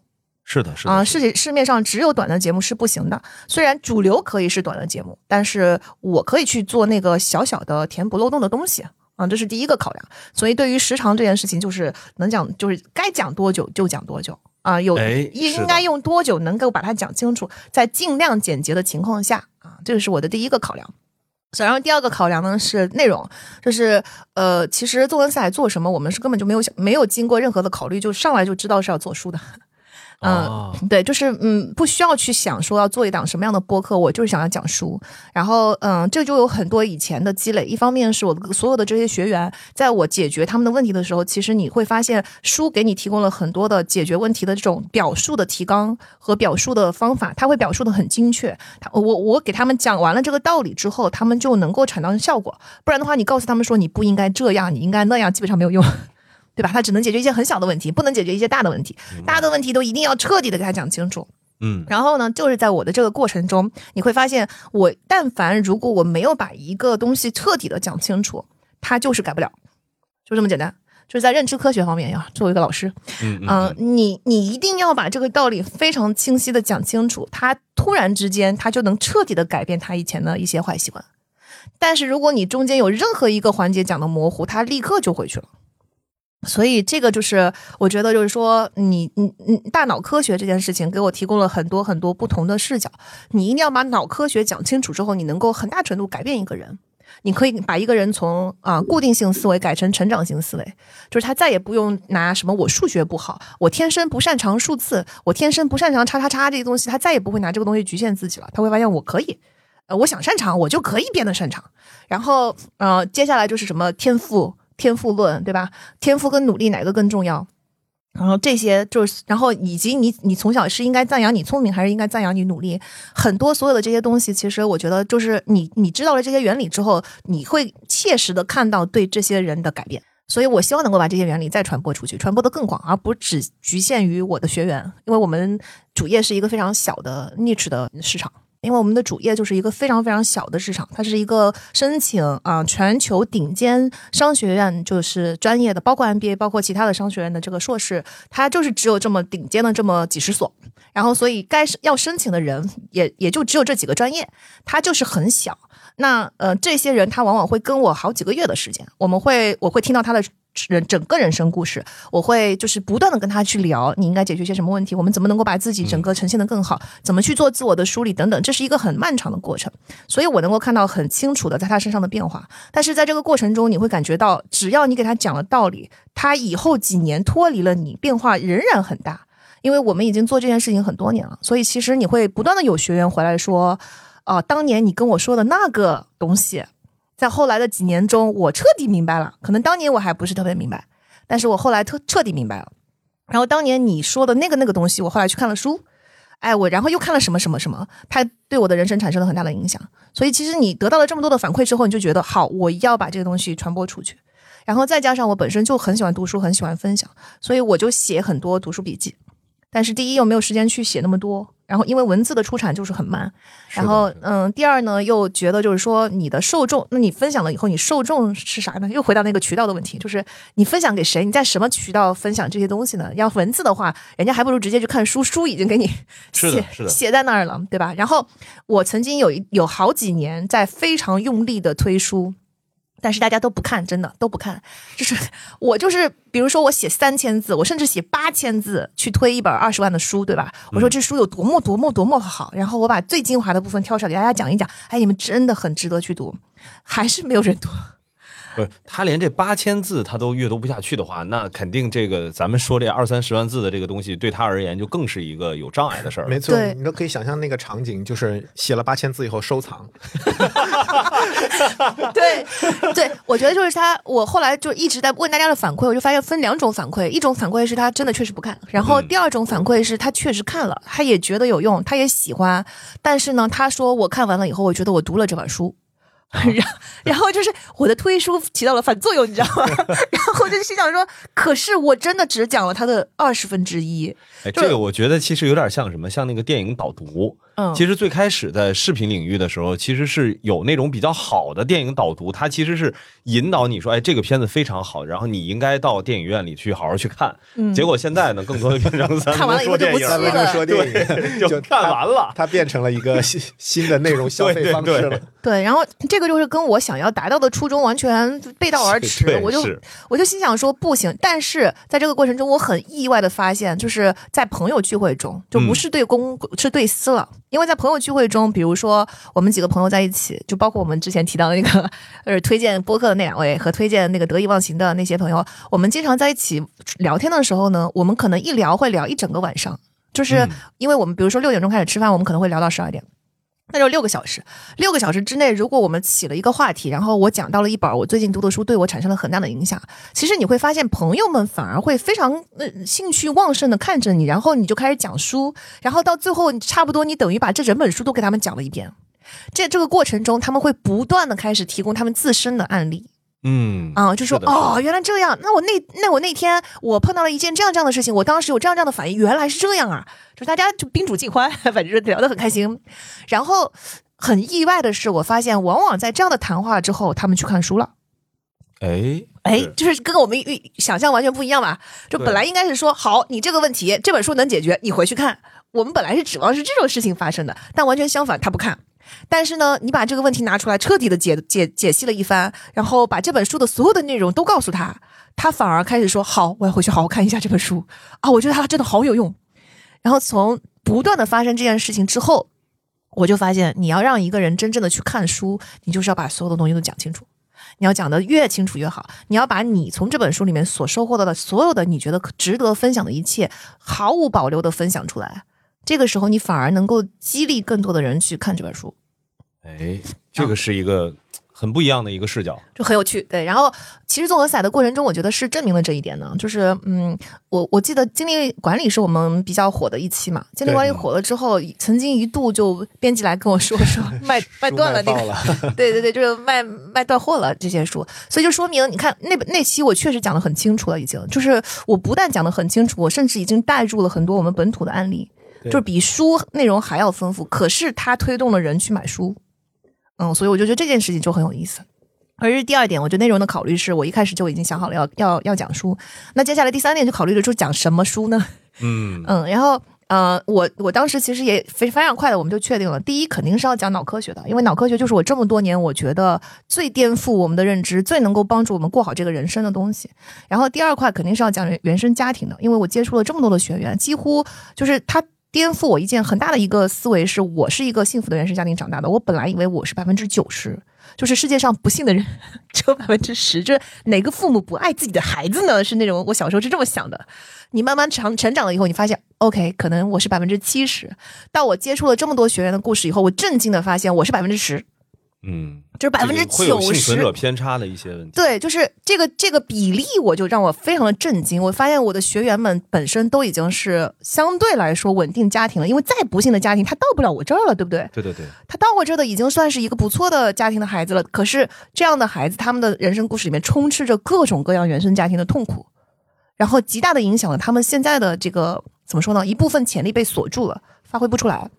是的，是的啊，市市面上只有短的节目是不行的。虽然主流可以是短的节目，但是我可以去做那个小小的填补漏洞的东西。啊，这是第一个考量，所以对于时长这件事情，就是能讲，就是该讲多久就讲多久啊，有应应该用多久能够把它讲清楚，在尽量简洁的情况下啊，这个是我的第一个考量。然后第二个考量呢是内容，就是呃，其实作文赛做什么，我们是根本就没有想，没有经过任何的考虑，就上来就知道是要做书的。嗯，对，就是嗯，不需要去想说要做一档什么样的播客，我就是想要讲书。然后嗯，这就有很多以前的积累。一方面是我所有的这些学员，在我解决他们的问题的时候，其实你会发现书给你提供了很多的解决问题的这种表述的提纲和表述的方法，他会表述的很精确。他我我给他们讲完了这个道理之后，他们就能够产生效果。不然的话，你告诉他们说你不应该这样，你应该那样，基本上没有用。对吧？他只能解决一些很小的问题，不能解决一些大的问题。大的问题都一定要彻底的给他讲清楚。嗯，然后呢，就是在我的这个过程中，你会发现，我但凡如果我没有把一个东西彻底的讲清楚，他就是改不了，就这么简单。就是在认知科学方面呀，作为一个老师，嗯，你你一定要把这个道理非常清晰的讲清楚，他突然之间他就能彻底的改变他以前的一些坏习惯。但是如果你中间有任何一个环节讲的模糊，他立刻就回去了。所以这个就是我觉得就是说，你你你大脑科学这件事情给我提供了很多很多不同的视角。你一定要把脑科学讲清楚之后，你能够很大程度改变一个人。你可以把一个人从啊固定性思维改成成长型思维，就是他再也不用拿什么我数学不好，我天生不擅长数字，我天生不擅长叉叉叉这些东西，他再也不会拿这个东西局限自己了。他会发现我可以，呃，我想擅长，我就可以变得擅长。然后，呃，接下来就是什么天赋。天赋论，对吧？天赋跟努力哪个更重要？然后这些就是，然后以及你，你从小是应该赞扬你聪明，还是应该赞扬你努力？很多所有的这些东西，其实我觉得就是你，你知道了这些原理之后，你会切实的看到对这些人的改变。所以我希望能够把这些原理再传播出去，传播的更广，而不只局限于我的学员，因为我们主业是一个非常小的 niche 的市场。因为我们的主业就是一个非常非常小的市场，它是一个申请啊全球顶尖商学院就是专业的，包括 MBA，包括其他的商学院的这个硕士，它就是只有这么顶尖的这么几十所，然后所以该要申请的人也也就只有这几个专业，它就是很小。那呃，这些人他往往会跟我好几个月的时间，我们会我会听到他的人整个人生故事，我会就是不断的跟他去聊，你应该解决些什么问题，我们怎么能够把自己整个呈现的更好，怎么去做自我的梳理等等，这是一个很漫长的过程，所以我能够看到很清楚的在他身上的变化。但是在这个过程中，你会感觉到，只要你给他讲了道理，他以后几年脱离了你，变化仍然很大，因为我们已经做这件事情很多年了，所以其实你会不断的有学员回来说。哦，当年你跟我说的那个东西，在后来的几年中，我彻底明白了。可能当年我还不是特别明白，但是我后来特彻底明白了。然后当年你说的那个那个东西，我后来去看了书，哎，我然后又看了什么什么什么，它对我的人生产生了很大的影响。所以其实你得到了这么多的反馈之后，你就觉得好，我要把这个东西传播出去。然后再加上我本身就很喜欢读书，很喜欢分享，所以我就写很多读书笔记。但是第一又没有时间去写那么多。然后，因为文字的出产就是很慢，然后，嗯，第二呢，又觉得就是说你的受众，那你分享了以后，你受众是啥呢？又回到那个渠道的问题，就是你分享给谁？你在什么渠道分享这些东西呢？要文字的话，人家还不如直接去看书，书已经给你 [laughs] 写写在那儿了，对吧？然后我曾经有一有好几年在非常用力的推书。但是大家都不看，真的都不看。就是我就是，比如说我写三千字，我甚至写八千字去推一本二十万的书，对吧？我说这书有多么多么多么好，然后我把最精华的部分挑出来给大家讲一讲。哎，你们真的很值得去读，还是没有人读。不是他连这八千字他都阅读不下去的话，那肯定这个咱们说这二三十万字的这个东西对他而言就更是一个有障碍的事儿。没错，你都可以想象那个场景，就是写了八千字以后收藏。[laughs] 对对，我觉得就是他，我后来就一直在问大家的反馈，我就发现分两种反馈，一种反馈是他真的确实不看，然后第二种反馈是他确实看了，他也觉得有用，他也喜欢，但是呢，他说我看完了以后，我觉得我读了这本书。[laughs] 然 [laughs] 然后就是我的推书起到了反作用，你知道吗？[laughs] 然后就心想说，可是我真的只讲了他的二十分之一。哎，这个我觉得其实有点像什么，像那个电影导读。嗯，其实最开始在视频领域的时候，其实是有那种比较好的电影导读，它其实是引导你说，哎，这个片子非常好，然后你应该到电影院里去好好去看。嗯，结果现在呢，更多的变成看完了以后就不说电影，[laughs] 就看完了，它变成了一个新新的内容消费方式了。对，然后这个就是跟我想要达到的初衷完全背道而驰。我就我就心想说不行，但是在这个过程中，我很意外的发现，就是在朋友聚会中，就不是对公是对私了。因为在朋友聚会中，比如说我们几个朋友在一起，就包括我们之前提到的那个，呃，推荐播客的那两位和推荐那个得意忘形的那些朋友，我们经常在一起聊天的时候呢，我们可能一聊会聊一整个晚上，就是因为我们比如说六点钟开始吃饭，我们可能会聊到十二点。那就六个小时，六个小时之内，如果我们起了一个话题，然后我讲到了一本我最近读的书，对我产生了很大的影响。其实你会发现，朋友们反而会非常呃兴趣旺盛的看着你，然后你就开始讲书，然后到最后差不多你等于把这整本书都给他们讲了一遍。在这个过程中，他们会不断的开始提供他们自身的案例。嗯啊，就说哦，原来这样。那我那那我那天我碰到了一件这样这样的事情，我当时有这样这样的反应，原来是这样啊！就大家就宾主尽欢，[laughs] 反正聊得很开心。然后很意外的是，我发现往往在这样的谈话之后，他们去看书了。哎哎，就是跟我们预想象完全不一样吧？就本来应该是说，好，你这个问题这本书能解决，你回去看。我们本来是指望是这种事情发生的，但完全相反，他不看。但是呢，你把这个问题拿出来，彻底的解解解析了一番，然后把这本书的所有的内容都告诉他，他反而开始说：“好，我要回去好好看一下这本书啊，我觉得它真的好有用。”然后从不断的发生这件事情之后，我就发现，你要让一个人真正的去看书，你就是要把所有的东西都讲清楚，你要讲的越清楚越好，你要把你从这本书里面所收获到的所有的你觉得值得分享的一切，毫无保留的分享出来。这个时候，你反而能够激励更多的人去看这本书。哎，这个是一个很不一样的一个视角，就很有趣。对，然后其实综合赛的过程中，我觉得是证明了这一点呢。就是嗯，我我记得精力管理是我们比较火的一期嘛。精力管理火了之后，曾经一度就编辑来跟我说说 [laughs] 卖卖断了那个，对对对，就是卖卖断货了这些书。所以就说明，你看那本那期我确实讲的很清楚了，已经就是我不但讲的很清楚，我甚至已经带入了很多我们本土的案例。就是比书内容还要丰富。可是它推动了人去买书，嗯，所以我就觉得这件事情就很有意思。而是第二点，我觉得内容的考虑是我一开始就已经想好了要要要讲书。那接下来第三点就考虑的就是讲什么书呢？嗯 [laughs] 嗯，然后。呃，我我当时其实也非非常快的，我们就确定了，第一肯定是要讲脑科学的，因为脑科学就是我这么多年我觉得最颠覆我们的认知、最能够帮助我们过好这个人生的东西。然后第二块肯定是要讲原生家庭的，因为我接触了这么多的学员，几乎就是他颠覆我一件很大的一个思维，是我是一个幸福的原生家庭长大的。我本来以为我是百分之九十，就是世界上不幸的人只有百分之十，就是哪个父母不爱自己的孩子呢？是那种我小时候是这么想的。你慢慢成成长了以后，你发现，OK，可能我是百分之七十。到我接触了这么多学员的故事以后，我震惊的发现我是百分之十。嗯，就是百分之九十。幸存者偏差的一些问题。对，就是这个这个比例，我就让我非常的震惊。我发现我的学员们本身都已经是相对来说稳定家庭了，因为再不幸的家庭，他到不了我这儿了，对不对？对对对。他到我这儿的已经算是一个不错的家庭的孩子了。可是这样的孩子，他们的人生故事里面充斥着各种各样原生家庭的痛苦。然后极大的影响了他们现在的这个怎么说呢？一部分潜力被锁住了，发挥不出来。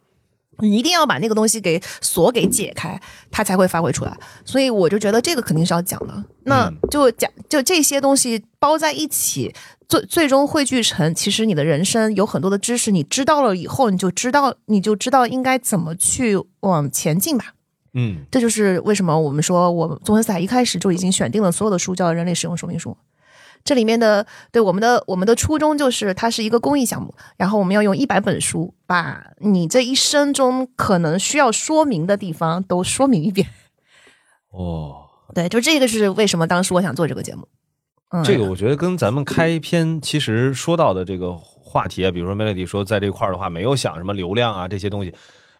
你一定要把那个东西给锁给解开，它才会发挥出来。所以我就觉得这个肯定是要讲的。那就讲就这些东西包在一起，最最终汇聚成，其实你的人生有很多的知识，你知道了以后，你就知道你就知道应该怎么去往前进吧。嗯，这就是为什么我们说我们综合赛一开始就已经选定了所有的书叫人类使用说明书。这里面的对我们的我们的初衷就是它是一个公益项目，然后我们要用一百本书把你这一生中可能需要说明的地方都说明一遍。哦，对，就这个是为什么当时我想做这个节目。嗯，这个我觉得跟咱们开篇其实说到的这个话题啊，比如说 Melody 说在这块儿的话没有想什么流量啊这些东西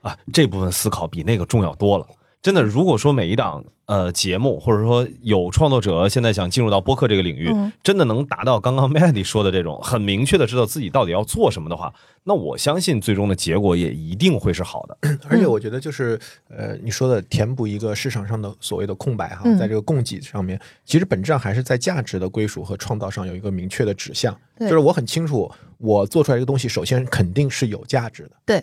啊，这部分思考比那个重要多了。真的，如果说每一档呃节目，或者说有创作者现在想进入到播客这个领域，真的能达到刚刚 [laughs] Mandy 说的这种很明确的知道自己到底要做什么的话，那我相信最终的结果也一定会是好的。[clears throat] 而且我觉得就是呃你说的填补一个市场上的所谓的空白哈，在这个供给上面，其实本质上还是在价值的归属和创造上有一个明确的指向。就是我很清楚，我做出来这个东西，首先肯定是有价值的，对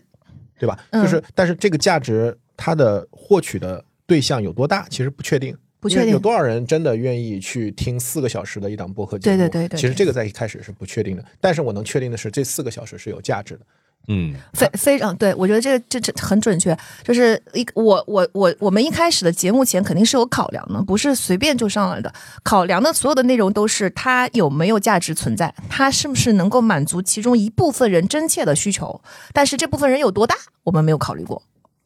对吧？就是但是这个价值它的获取的。对象有多大，其实不确定，不确定有多少人真的愿意去听四个小时的一档播客节目。对对对对，其实这个在一开始是不确定的，但是我能确定的是，这四个小时是有价值的。嗯，非非常对，我觉得这个这这很准确。就是一我我我我们一开始的节目前肯定是有考量的，不是随便就上来的。考量的所有的内容都是它有没有价值存在，它是不是能够满足其中一部分人真切的需求。但是这部分人有多大，我们没有考虑过。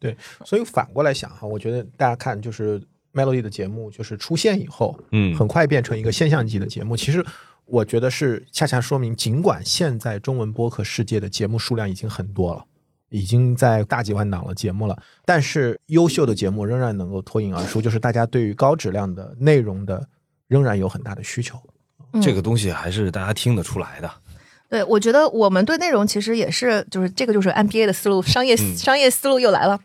对，所以反过来想哈，我觉得大家看就是 Melody 的节目，就是出现以后，嗯，很快变成一个现象级的节目。其实我觉得是恰恰说明，尽管现在中文播客世界的节目数量已经很多了，已经在大几万档了节目了，但是优秀的节目仍然能够脱颖而出，就是大家对于高质量的内容的仍然有很大的需求。这个东西还是大家听得出来的。对，我觉得我们对内容其实也是，就是这个就是 MBA 的思路，商业商业思路又来了。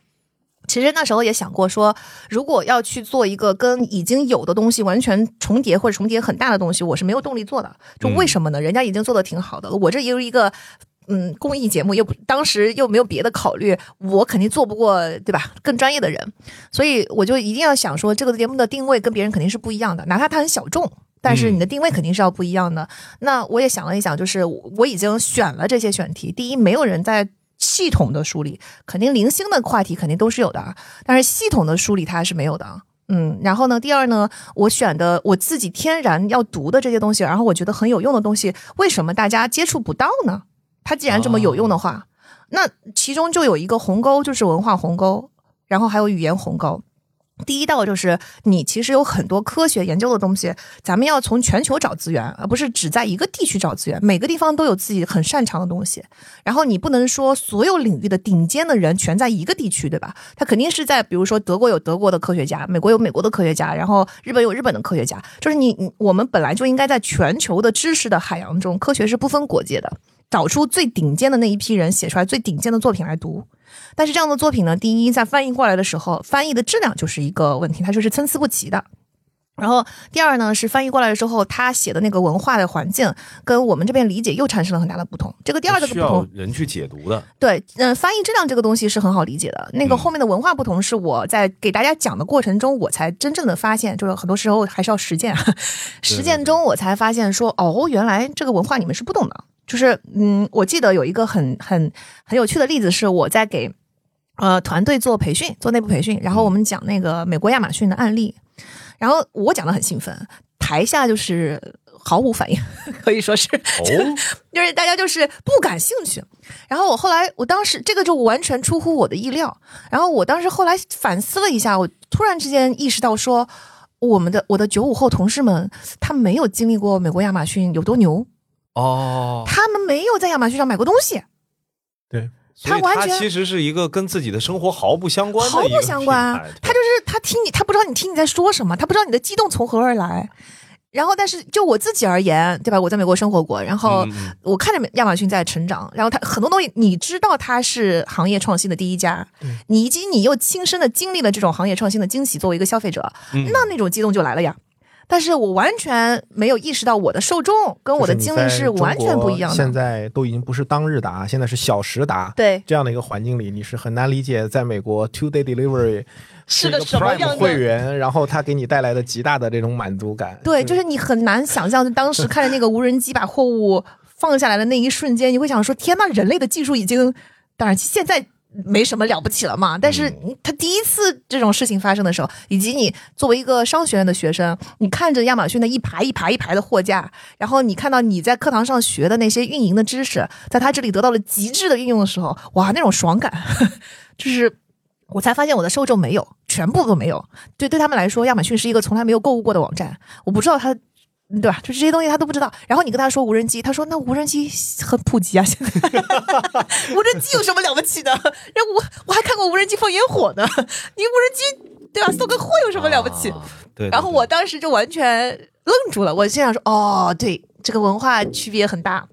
其实那时候也想过，说如果要去做一个跟已经有的东西完全重叠或者重叠很大的东西，我是没有动力做的。就为什么呢？人家已经做的挺好的了，我这也有一个嗯公益节目，又当时又没有别的考虑，我肯定做不过，对吧？更专业的人，所以我就一定要想说，这个节目的定位跟别人肯定是不一样的，哪怕它很小众，但是你的定位肯定是要不一样的。那我也想了一想，就是我已经选了这些选题，第一，没有人在。系统的梳理，肯定零星的话题肯定都是有的，但是系统的梳理它是没有的。嗯，然后呢，第二呢，我选的我自己天然要读的这些东西，然后我觉得很有用的东西，为什么大家接触不到呢？它既然这么有用的话，那其中就有一个鸿沟，就是文化鸿沟，然后还有语言鸿沟。第一道就是你其实有很多科学研究的东西，咱们要从全球找资源，而不是只在一个地区找资源。每个地方都有自己很擅长的东西，然后你不能说所有领域的顶尖的人全在一个地区，对吧？他肯定是在，比如说德国有德国的科学家，美国有美国的科学家，然后日本有日本的科学家。就是你，你我们本来就应该在全球的知识的海洋中，科学是不分国界的，找出最顶尖的那一批人，写出来最顶尖的作品来读。但是这样的作品呢，第一在翻译过来的时候，翻译的质量就是一个问题，它就是参差不齐的。然后第二呢，是翻译过来之后，他写的那个文化的环境跟我们这边理解又产生了很大的不同。这个第二个不同，人去解读的。对，嗯，翻译质量这个东西是很好理解的。那个后面的文化不同，是我在给大家讲的过程中，我才真正的发现，就是很多时候还是要实践。[laughs] 实践中我才发现说，哦，原来这个文化你们是不懂的。就是，嗯，我记得有一个很很很有趣的例子，是我在给呃团队做培训，做内部培训，然后我们讲那个美国亚马逊的案例。然后我讲的很兴奋，台下就是毫无反应，[laughs] 可以说是，[laughs] 就是大家就是不感兴趣。然后我后来，我当时这个就完全出乎我的意料。然后我当时后来反思了一下，我突然之间意识到说，我们的我的九五后同事们，他没有经历过美国亚马逊有多牛哦，他们没有在亚马逊上买过东西，对。他完全其实是一个跟自己的生活毫不相关的毫不相关。他就是他听你，他不知道你听你在说什么，他不知道你的激动从何而来。然后，但是就我自己而言，对吧？我在美国生活过，然后我看着亚马逊在成长，然后他很多东西，你知道他是行业创新的第一家，你以及你又亲身的经历了这种行业创新的惊喜，作为一个消费者，那那种激动就来了呀。但是我完全没有意识到我的受众跟我的经历是完全不一样的。现在都已经不是当日达，现在是小时达。对这样的一个环境里，你是很难理解，在美国 two day delivery 是个 Prime 会员，然后他给你带来的极大的这种满足感。对，就是你很难想象，当时看着那个无人机把货物放下来的那一瞬间，你会想说：天呐，人类的技术已经……当然现在。没什么了不起了嘛，但是他第一次这种事情发生的时候，以及你作为一个商学院的学生，你看着亚马逊的一排一排一排的货架，然后你看到你在课堂上学的那些运营的知识，在他这里得到了极致的运用的时候，哇，那种爽感，[laughs] 就是我才发现我的受众没有，全部都没有。对，对他们来说，亚马逊是一个从来没有购物过的网站，我不知道他。对吧？就这些东西他都不知道。然后你跟他说无人机，他说那无人机很普及啊，现在 [laughs] 无人机有什么了不起的？然后我我还看过无人机放烟火呢。你无人机对吧？送个货有什么了不起？对。然后我当时就完全愣住了。我心想说哦，对，这个文化区别很大。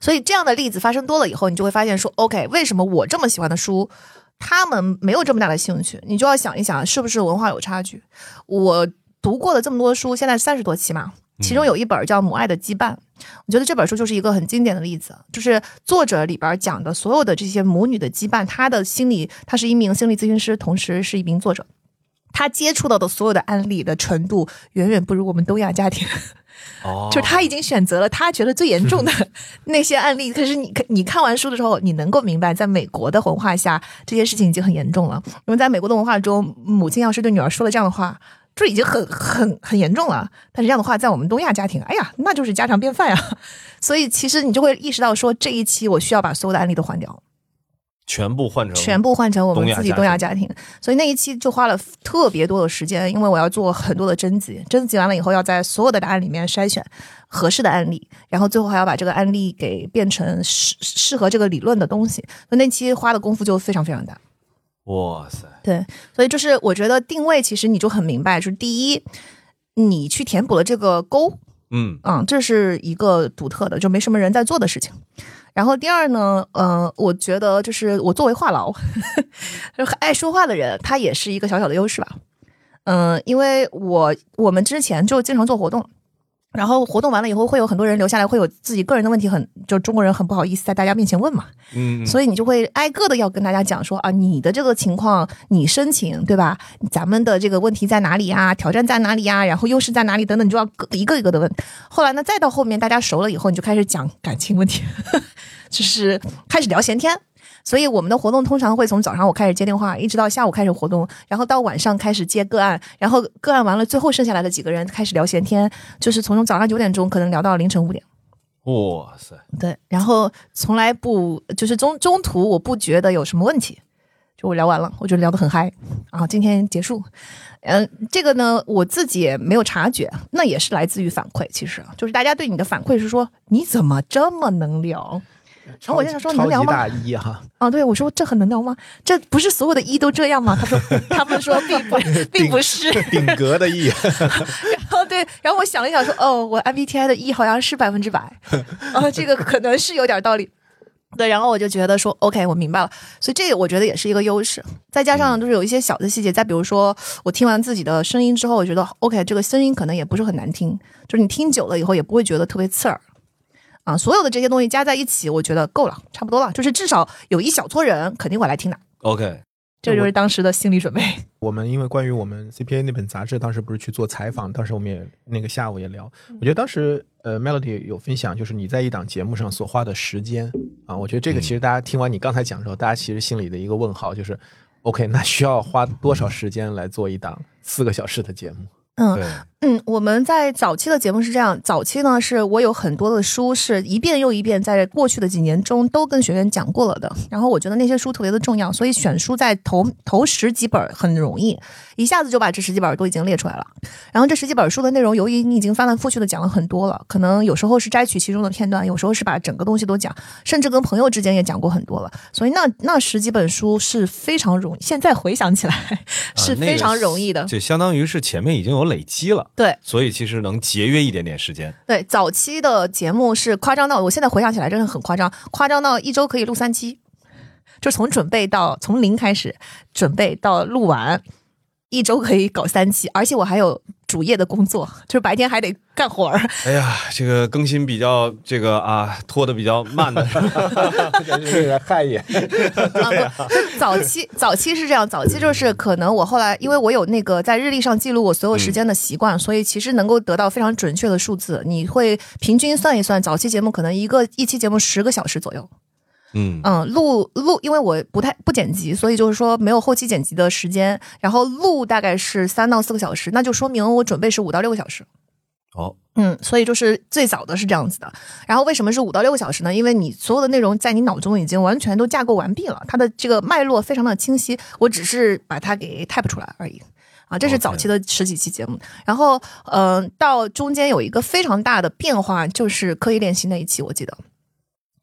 所以这样的例子发生多了以后，你就会发现说，OK，为什么我这么喜欢的书，他们没有这么大的兴趣？你就要想一想，是不是文化有差距？我。读过了这么多书，现在三十多期嘛，其中有一本叫《母爱的羁绊》，我觉得这本书就是一个很经典的例子，就是作者里边讲的所有的这些母女的羁绊，他的心理，他是一名心理咨询师，同时是一名作者，他接触到的所有的案例的程度远远不如我们东亚家庭，哦，[laughs] 就他已经选择了他觉得最严重的那些案例，[laughs] 可是你你看完书的时候，你能够明白，在美国的文化下，这些事情已经很严重了，因为在美国的文化中，母亲要是对女儿说了这样的话。这已经很很很严重了，但是这样的话，在我们东亚家庭，哎呀，那就是家常便饭呀。所以其实你就会意识到，说这一期我需要把所有的案例都换掉，全部换成全部换成我们自己东亚家庭。所以那一期就花了特别多的时间，因为我要做很多的征集，征集完了以后，要在所有的答案里面筛选合适的案例，然后最后还要把这个案例给变成适适合这个理论的东西。那那期花的功夫就非常非常大。哇塞！对，所以就是我觉得定位其实你就很明白，就是第一，你去填补了这个沟，嗯嗯，这是一个独特的，就没什么人在做的事情。然后第二呢，呃，我觉得就是我作为话痨，[laughs] 就爱说话的人，他也是一个小小的优势吧。嗯，因为我我们之前就经常做活动。然后活动完了以后，会有很多人留下来，会有自己个人的问题，很就中国人很不好意思在大家面前问嘛，嗯，所以你就会挨个的要跟大家讲说啊，你的这个情况，你申请对吧？咱们的这个问题在哪里呀？挑战在哪里呀？然后优势在哪里？等等，你就要一个一个的问。后来呢，再到后面大家熟了以后，你就开始讲感情问题，[laughs] 就是开始聊闲天。所以我们的活动通常会从早上我开始接电话，一直到下午开始活动，然后到晚上开始接个案，然后个案完了，最后剩下来的几个人开始聊闲天，就是从早上九点钟可能聊到凌晨五点。哇塞！对，然后从来不就是中中途我不觉得有什么问题，就我聊完了，我觉得聊得很嗨，然后今天结束。嗯，这个呢我自己也没有察觉，那也是来自于反馈，其实就是大家对你的反馈是说你怎么这么能聊。然后我就想说能聊吗？大一哈啊，对我说这很能聊吗？这不是所有的一都这样吗？他说他们说并不 [laughs] 并不是顶格的 E。[laughs] 然后对，然后我想了一想说，哦，我 MBTI 的 E 好像是百分之百，啊，这个可能是有点道理。对，然后我就觉得说，OK，我明白了，所以这个我觉得也是一个优势。再加上就是有一些小的细节，再比如说我听完自己的声音之后，我觉得 OK，这个声音可能也不是很难听，就是你听久了以后也不会觉得特别刺耳啊。所有的这些东西加在一起，我觉得够了，差不多了，就是至少有一小撮人肯定会来听的。OK。这就是当时的心理准备。我们因为关于我们 CPA 那本杂志，当时不是去做采访，当时我们也那个下午也聊。我觉得当时呃 Melody 有分享，就是你在一档节目上所花的时间啊，我觉得这个其实大家听完你刚才讲之后，大家其实心里的一个问号就是，OK，那需要花多少时间来做一档四个小时的节目？嗯嗯，我们在早期的节目是这样，早期呢是我有很多的书是一遍又一遍在过去的几年中都跟学员讲过了的，然后我觉得那些书特别的重要，所以选书在头头十几本很容易。一下子就把这十几本都已经列出来了，然后这十几本书的内容，由于你已经翻来覆去的讲了很多了，可能有时候是摘取其中的片段，有时候是把整个东西都讲，甚至跟朋友之间也讲过很多了，所以那那十几本书是非常容易，现在回想起来 [laughs] 是非常容易的，就相当于是前面已经有累积了，对，所以其实能节约一点点时间。对，早期的节目是夸张到，我现在回想起来真的很夸张，夸张到一周可以录三期，就从准备到从零开始准备到录完。一周可以搞三期，而且我还有主业的工作，就是白天还得干活儿。哎呀，这个更新比较这个啊，拖的比较慢的，有点汗颜。早期早期是这样，早期就是可能我后来，因为我有那个在日历上记录我所有时间的习惯，所以其实能够得到非常准确的数字。你会平均算一算，早期节目可能一个一期节目十个小时左右。嗯嗯，录录，因为我不太不剪辑，所以就是说没有后期剪辑的时间。然后录大概是三到四个小时，那就说明我准备是五到六个小时。哦，嗯，所以就是最早的是这样子的。然后为什么是五到六个小时呢？因为你所有的内容在你脑中已经完全都架构完毕了，它的这个脉络非常的清晰，我只是把它给 type 出来而已。啊，这是早期的十几期节目。然后，嗯，到中间有一个非常大的变化，就是刻意练习那一期，我记得。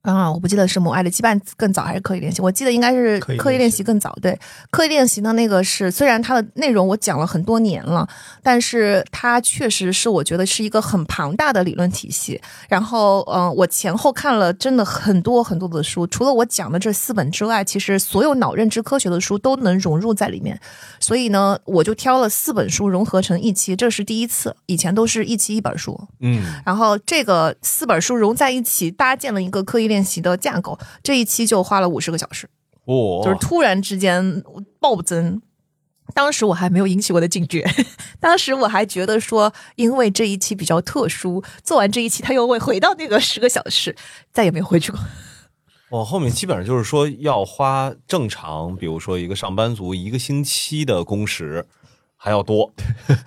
啊，我不记得是《母爱的羁绊》更早还是刻意练习，我记得应该是刻意练习更早。对，刻意练习的那个是，虽然它的内容我讲了很多年了，但是它确实是我觉得是一个很庞大的理论体系。然后，嗯，我前后看了真的很多很多的书，除了我讲的这四本之外，其实所有脑认知科学的书都能融入在里面。所以呢，我就挑了四本书融合成一期，这是第一次，以前都是一期一本书。嗯，然后这个四本书融在一起，搭建了一个刻意练。练习的架构，这一期就花了五十个小时，哦，就是突然之间暴增。当时我还没有引起我的警觉，[laughs] 当时我还觉得说，因为这一期比较特殊，做完这一期他又会回到那个十个小时，再也没有回去过。我 [laughs] 后面基本上就是说要花正常，比如说一个上班族一个星期的工时。还要多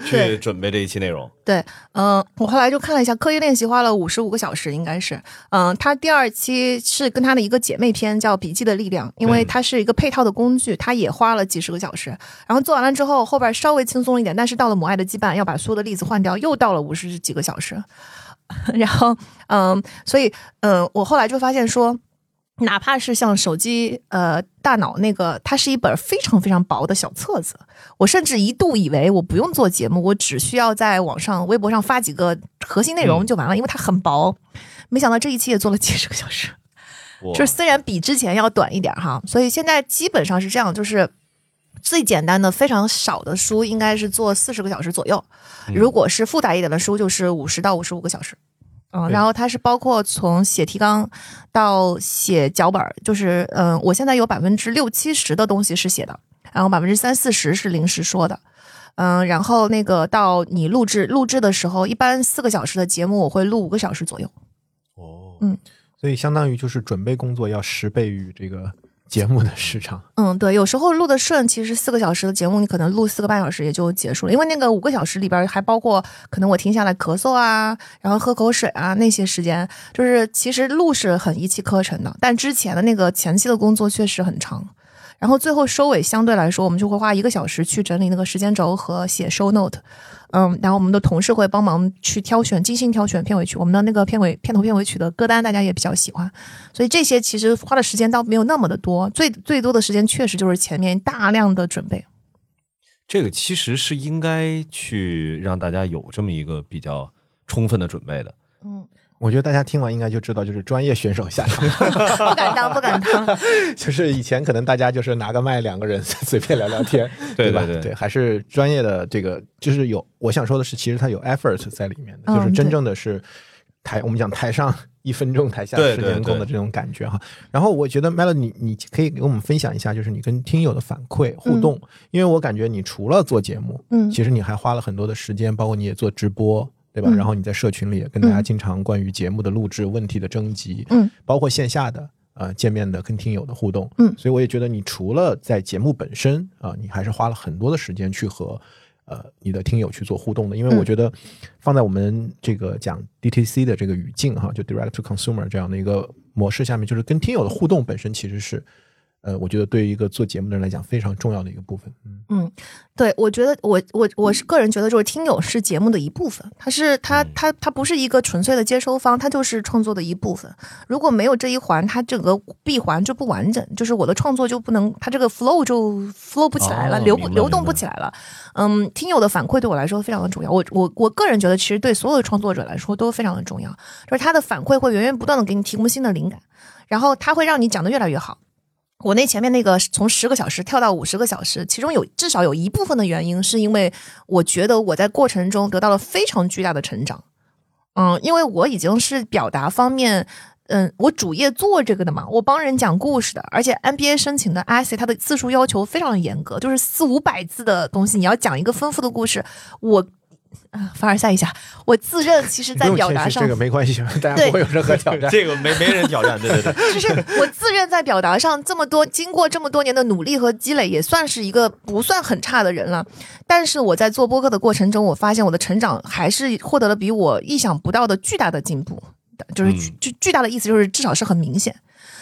去准备这一期内容。对，嗯，我后来就看了一下，刻意练习花了五十五个小时，应该是。嗯，他第二期是跟他的一个姐妹篇叫《笔记的力量》，因为它是一个配套的工具，它也花了几十个小时。然后做完了之后，后边稍微轻松一点，但是到了母爱的羁绊，要把所有的例子换掉，又到了五十几个小时。[laughs] 然后，嗯，所以，嗯，我后来就发现说。哪怕是像手机，呃，大脑那个，它是一本非常非常薄的小册子。我甚至一度以为我不用做节目，我只需要在网上、微博上发几个核心内容就完了，因为它很薄。没想到这一期也做了几十个小时，就是虽然比之前要短一点哈，所以现在基本上是这样，就是最简单的、非常少的书应该是做四十个小时左右，如果是复杂一点的书，就是五十到五十五个小时。嗯，然后它是包括从写提纲到写脚本，就是嗯，我现在有百分之六七十的东西是写的，然后百分之三四十是临时说的，嗯，然后那个到你录制录制的时候，一般四个小时的节目我会录五个小时左右。哦，嗯，所以相当于就是准备工作要十倍于这个。节目的时长，嗯，对，有时候录的顺，其实四个小时的节目，你可能录四个半小时也就结束了，因为那个五个小时里边还包括可能我停下来咳嗽啊，然后喝口水啊那些时间，就是其实录是很一气呵成的，但之前的那个前期的工作确实很长。然后最后收尾相对来说，我们就会花一个小时去整理那个时间轴和写 show note，嗯，然后我们的同事会帮忙去挑选，精心挑选片尾曲。我们的那个片尾、片头、片尾曲的歌单，大家也比较喜欢，所以这些其实花的时间倒没有那么的多，最最多的时间确实就是前面大量的准备。这个其实是应该去让大家有这么一个比较充分的准备的。嗯，我觉得大家听完应该就知道，就是专业选手下场，[laughs] 不敢当，不敢当。[laughs] 就是以前可能大家就是拿个麦，两个人 [laughs] 随便聊聊天，对吧？对，还是专业的这个，就是有我想说的是，其实它有 effort 在里面的，就是真正的是台，我们讲台上一分钟，台下十年功的这种感觉哈。然后我觉得 Melody，你你可以给我们分享一下，就是你跟听友的反馈互动，因为我感觉你除了做节目，嗯，其实你还花了很多的时间，包括你也做直播。对吧？然后你在社群里也跟大家经常关于节目的录制、问题的征集，嗯，包括线下的呃见面的跟听友的互动，嗯，所以我也觉得你除了在节目本身啊，你还是花了很多的时间去和呃你的听友去做互动的。因为我觉得放在我们这个讲 DTC 的这个语境哈，就 Direct to Consumer 这样的一个模式下面，就是跟听友的互动本身其实是。呃，我觉得对于一个做节目的人来讲，非常重要的一个部分。嗯，对，我觉得我我我是个人觉得，就是听友是节目的一部分，它是它它它不是一个纯粹的接收方，它就是创作的一部分。如果没有这一环，它整个闭环就不完整，就是我的创作就不能，它这个 flow 就 flow 不起来了，流流动不起来了。嗯，听友的反馈对我来说非常的重要。我我我个人觉得，其实对所有的创作者来说都非常的重要，就是他的反馈会源源不断的给你提供新的灵感，然后他会让你讲的越来越好。我那前面那个从十个小时跳到五十个小时，其中有至少有一部分的原因是因为我觉得我在过程中得到了非常巨大的成长。嗯，因为我已经是表达方面，嗯，我主业做这个的嘛，我帮人讲故事的，而且 MBA 申请的 essay 它的字数要求非常的严格，就是四五百字的东西，你要讲一个丰富的故事，我。啊，凡尔赛一下，我自认其实，在表达上这个没关系，[laughs] 大家不会有任何挑战。这个没没人挑战，对对对。[laughs] 就是我自认在表达上这么多，经过这么多年的努力和积累，也算是一个不算很差的人了。但是我在做播客的过程中，我发现我的成长还是获得了比我意想不到的巨大的进步，就是巨巨大的意思就是至少是很明显。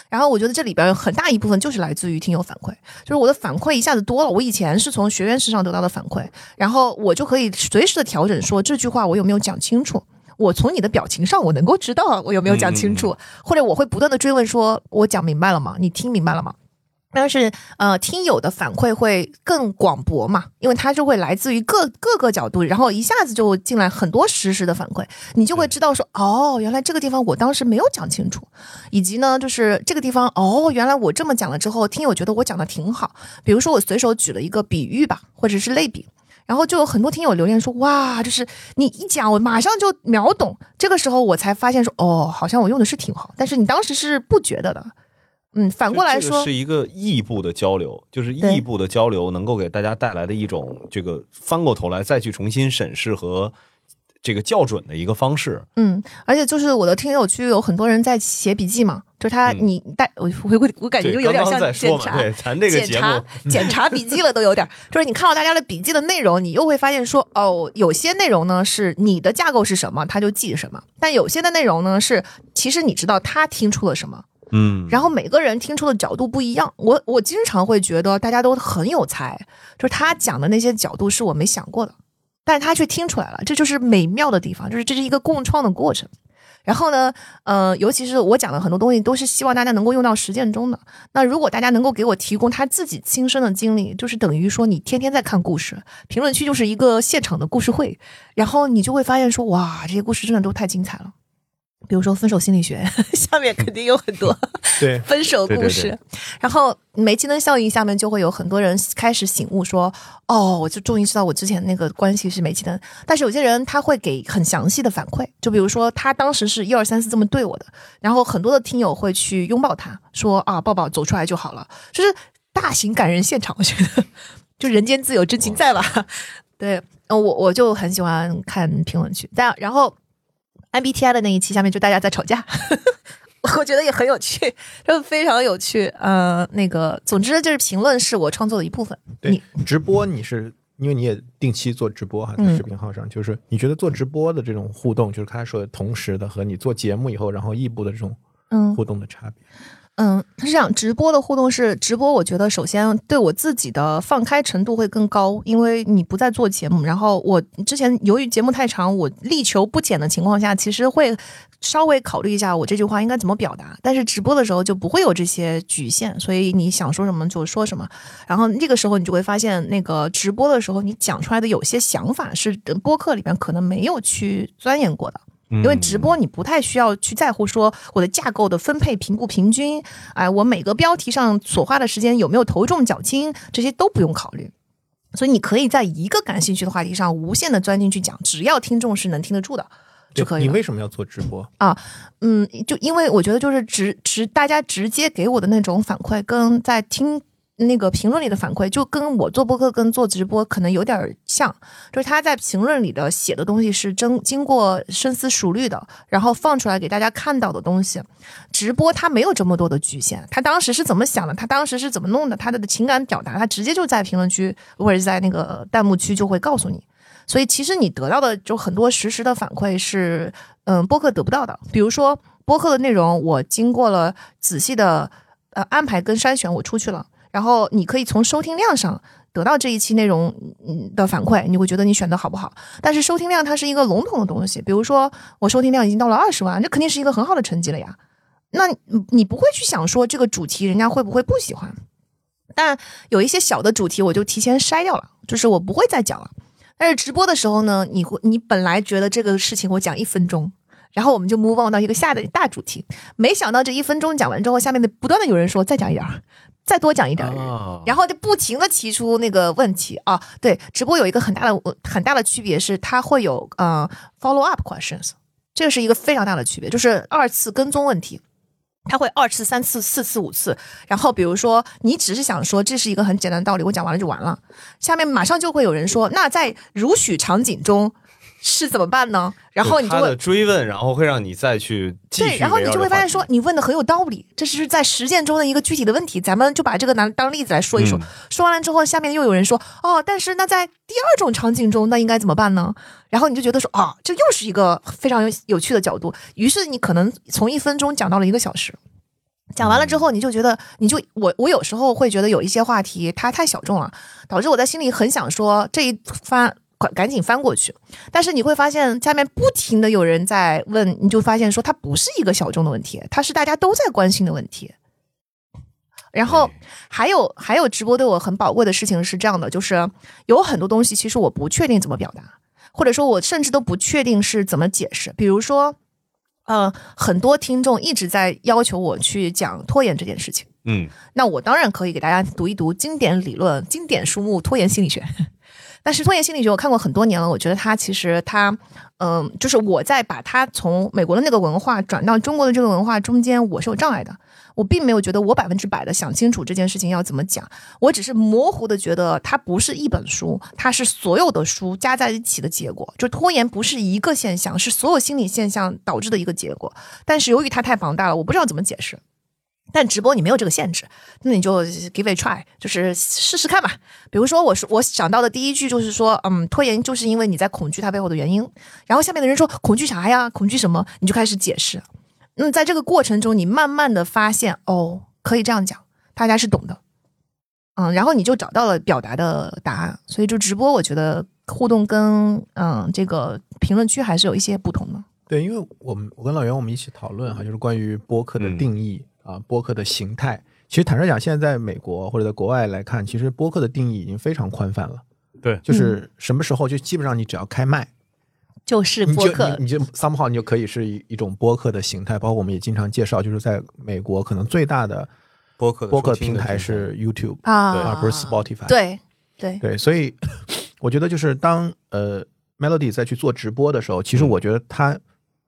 然后我觉得这里边有很大一部分就是来自于听友反馈，就是我的反馈一下子多了。我以前是从学员身上得到的反馈，然后我就可以随时的调整，说这句话我有没有讲清楚。我从你的表情上，我能够知道我有没有讲清楚，或者我会不断的追问，说我讲明白了吗？你听明白了吗？但是，呃，听友的反馈会更广博嘛，因为它就会来自于各各个角度，然后一下子就进来很多实时的反馈，你就会知道说，哦，原来这个地方我当时没有讲清楚，以及呢，就是这个地方，哦，原来我这么讲了之后，听友觉得我讲的挺好。比如说我随手举了一个比喻吧，或者是类比，然后就有很多听友留言说，哇，就是你一讲，我马上就秒懂。这个时候我才发现说，哦，好像我用的是挺好，但是你当时是不觉得的。嗯，反过来说是一个异步的交流，就是异步的交流能够给大家带来的一种这个翻过头来再去重新审视和这个校准的一个方式。嗯，而且就是我的听友区有很多人在写笔记嘛，就是他你带我我我感觉就有点像检查，对，咱这个检查 [laughs] 检查笔记了都有点，就是你看到大家的笔记的内容，你又会发现说哦，有些内容呢是你的架构是什么，他就记什么，但有些的内容呢是其实你知道他听出了什么。嗯，然后每个人听出的角度不一样，我我经常会觉得大家都很有才，就是他讲的那些角度是我没想过的，但是他却听出来了，这就是美妙的地方，就是这是一个共创的过程。然后呢，呃，尤其是我讲的很多东西都是希望大家能够用到实践中的。那如果大家能够给我提供他自己亲身的经历，就是等于说你天天在看故事，评论区就是一个现场的故事会，然后你就会发现说，哇，这些故事真的都太精彩了。比如说分手心理学，[laughs] 下面肯定有很多对 [laughs] 分手故事，然后煤气灯效应下面就会有很多人开始醒悟，说哦，我就终于知道我之前那个关系是煤气灯。但是有些人他会给很详细的反馈，就比如说他当时是一二三四这么对我的，然后很多的听友会去拥抱他，说啊，抱抱走出来就好了，就是大型感人现场，我觉得就人间自有真情在吧？对，我我就很喜欢看评论区，但然后。MBTI 的那一期下面就大家在吵架，[laughs] 我觉得也很有趣，就非常有趣。呃，那个，总之就是评论是我创作的一部分。对，直播你是因为你也定期做直播哈，在视频号上，就是你觉得做直播的这种互动，就是刚才说的同时的和你做节目以后然后异步的这种互动的差别。嗯，嗯是这样，直播的互动是直播，我觉得首先对我自己的放开程度会更高，因为你不再做节目。然后我之前由于节目太长，我力求不减的情况下，其实会稍微考虑一下我这句话应该怎么表达。但是直播的时候就不会有这些局限，所以你想说什么就说什么。然后那个时候你就会发现，那个直播的时候你讲出来的有些想法是播客里边可能没有去钻研过的。因为直播你不太需要去在乎说我的架构的分配平不平均，哎，我每个标题上所花的时间有没有头重脚轻，这些都不用考虑。所以你可以在一个感兴趣的话题上无限的钻进去讲，只要听众是能听得住的就可以。你为什么要做直播啊？嗯，就因为我觉得就是直直大家直接给我的那种反馈跟在听。那个评论里的反馈就跟我做播客跟做直播可能有点像，就是他在评论里的写的东西是真经过深思熟虑的，然后放出来给大家看到的东西。直播他没有这么多的局限，他当时是怎么想的，他当时是怎么弄的，他的情感表达，他直接就在评论区或者在那个弹幕区就会告诉你。所以其实你得到的就很多实时的反馈是，嗯，播客得不到的。比如说播客的内容，我经过了仔细的呃安排跟筛选，我出去了。然后你可以从收听量上得到这一期内容的反馈，你会觉得你选的好不好？但是收听量它是一个笼统的东西，比如说我收听量已经到了二十万，这肯定是一个很好的成绩了呀。那你不会去想说这个主题人家会不会不喜欢？但有一些小的主题我就提前筛掉了，就是我不会再讲了。但是直播的时候呢，你会你本来觉得这个事情我讲一分钟，然后我们就 move on 到一个下的大主题，没想到这一分钟讲完之后，下面的不断的有人说再讲一点。再多讲一点，然后就不停的提出那个问题啊。对，直播有一个很大的很大的区别是，它会有呃 follow up questions，这个是一个非常大的区别，就是二次跟踪问题，它会二次、三次、四次、五次。然后比如说你只是想说这是一个很简单的道理，我讲完了就完了，下面马上就会有人说，那在如许场景中。是怎么办呢？然后你就会追问，然后会让你再去对，然后你就会发现说你问的很有道理，这是在实践中的一个具体的问题。咱们就把这个拿当例子来说一说。说完了之后，下面又有人说哦，但是那在第二种场景中，那应该怎么办呢？然后你就觉得说啊，这又是一个非常有有趣的角度。于是你可能从一分钟讲到了一个小时，讲完了之后，你就觉得你就我我有时候会觉得有一些话题它太小众了，导致我在心里很想说这一番。快赶紧翻过去，但是你会发现下面不停的有人在问，你就发现说它不是一个小众的问题，它是大家都在关心的问题。然后还有还有直播对我很宝贵的事情是这样的，就是有很多东西其实我不确定怎么表达，或者说我甚至都不确定是怎么解释。比如说，呃，很多听众一直在要求我去讲拖延这件事情，嗯，那我当然可以给大家读一读经典理论、经典书目《拖延心理学》。但是拖延心理学我看过很多年了，我觉得它其实它，嗯，就是我在把它从美国的那个文化转到中国的这个文化中间，我是有障碍的。我并没有觉得我百分之百的想清楚这件事情要怎么讲，我只是模糊的觉得它不是一本书，它是所有的书加在一起的结果。就拖延不是一个现象，是所有心理现象导致的一个结果。但是由于它太庞大了，我不知道怎么解释。但直播你没有这个限制，那你就 give it try，就是试试看吧。比如说，我说我想到的第一句就是说，嗯，拖延就是因为你在恐惧它背后的原因。然后下面的人说恐惧啥呀？恐惧什么？你就开始解释。嗯，在这个过程中，你慢慢的发现，哦，可以这样讲，大家是懂的。嗯，然后你就找到了表达的答案。所以就直播，我觉得互动跟嗯这个评论区还是有一些不同的。对，因为我们我跟老袁我们一起讨论哈，就是关于播客的定义。啊，播客的形态，其实坦率讲，现在在美国或者在国外来看，其实播客的定义已经非常宽泛了。对，就是什么时候就基本上你只要开麦，就是播客，你就 somehow 你就可以是一一种播客的形态。包括我们也经常介绍，就是在美国可能最大的播客播客平台是 YouTube 啊，而不是 Spotify。对对对，所以 [coughs] 我觉得就是当呃 Melody 在去做直播的时候，其实我觉得他。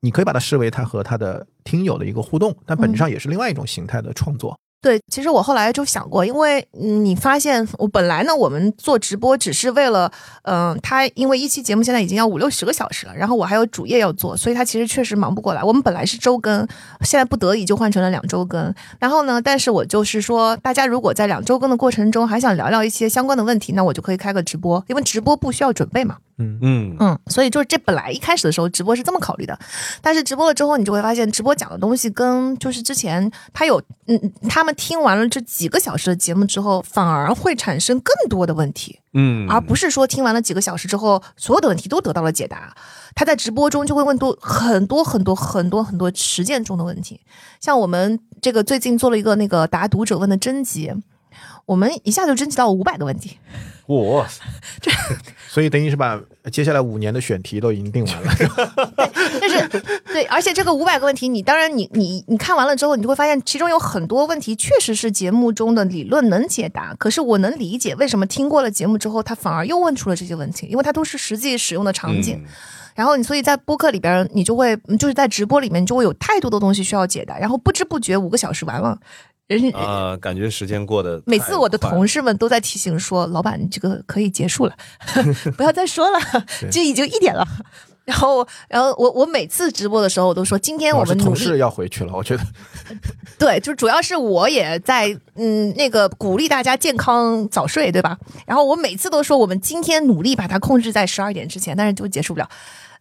你可以把它视为他和他的听友的一个互动，但本质上也是另外一种形态的创作。对，其实我后来就想过，因为你发现我本来呢，我们做直播只是为了，嗯，他因为一期节目现在已经要五六十个小时了，然后我还有主业要做，所以他其实确实忙不过来。我们本来是周更，现在不得已就换成了两周更。然后呢，但是我就是说，大家如果在两周更的过程中还想聊聊一些相关的问题，那我就可以开个直播，因为直播不需要准备嘛。嗯嗯嗯，所以就是这本来一开始的时候直播是这么考虑的，但是直播了之后，你就会发现直播讲的东西跟就是之前他有嗯他们。听完了这几个小时的节目之后，反而会产生更多的问题，嗯，而不是说听完了几个小时之后，所有的问题都得到了解答。他在直播中就会问多很多很多很多很多实践中的问题，像我们这个最近做了一个那个答读者问的征集，我们一下就征集到五百个问题，哇，[laughs] 这所以等于是把接下来五年的选题都已经定完了。[laughs] 但是对，而且这个五百个问题，你当然你你你看完了之后，你就会发现其中有很多问题确实是节目中的理论能解答。可是我能理解为什么听过了节目之后，他反而又问出了这些问题，因为它都是实际使用的场景。然后你所以在播客里边，你就会就是在直播里面，就会有太多的东西需要解答，然后不知不觉五个小时完了。啊，感觉时间过得。每次我的同事们都在提醒说：“老板，这个可以结束了，[laughs] 不要再说了，[laughs] 就已经一点了。”然后，然后我我每次直播的时候，我都说：“今天我们同事要回去了。”我觉得，[laughs] 对，就主要是我也在嗯那个鼓励大家健康早睡，对吧？然后我每次都说我们今天努力把它控制在十二点之前，但是就结束不了。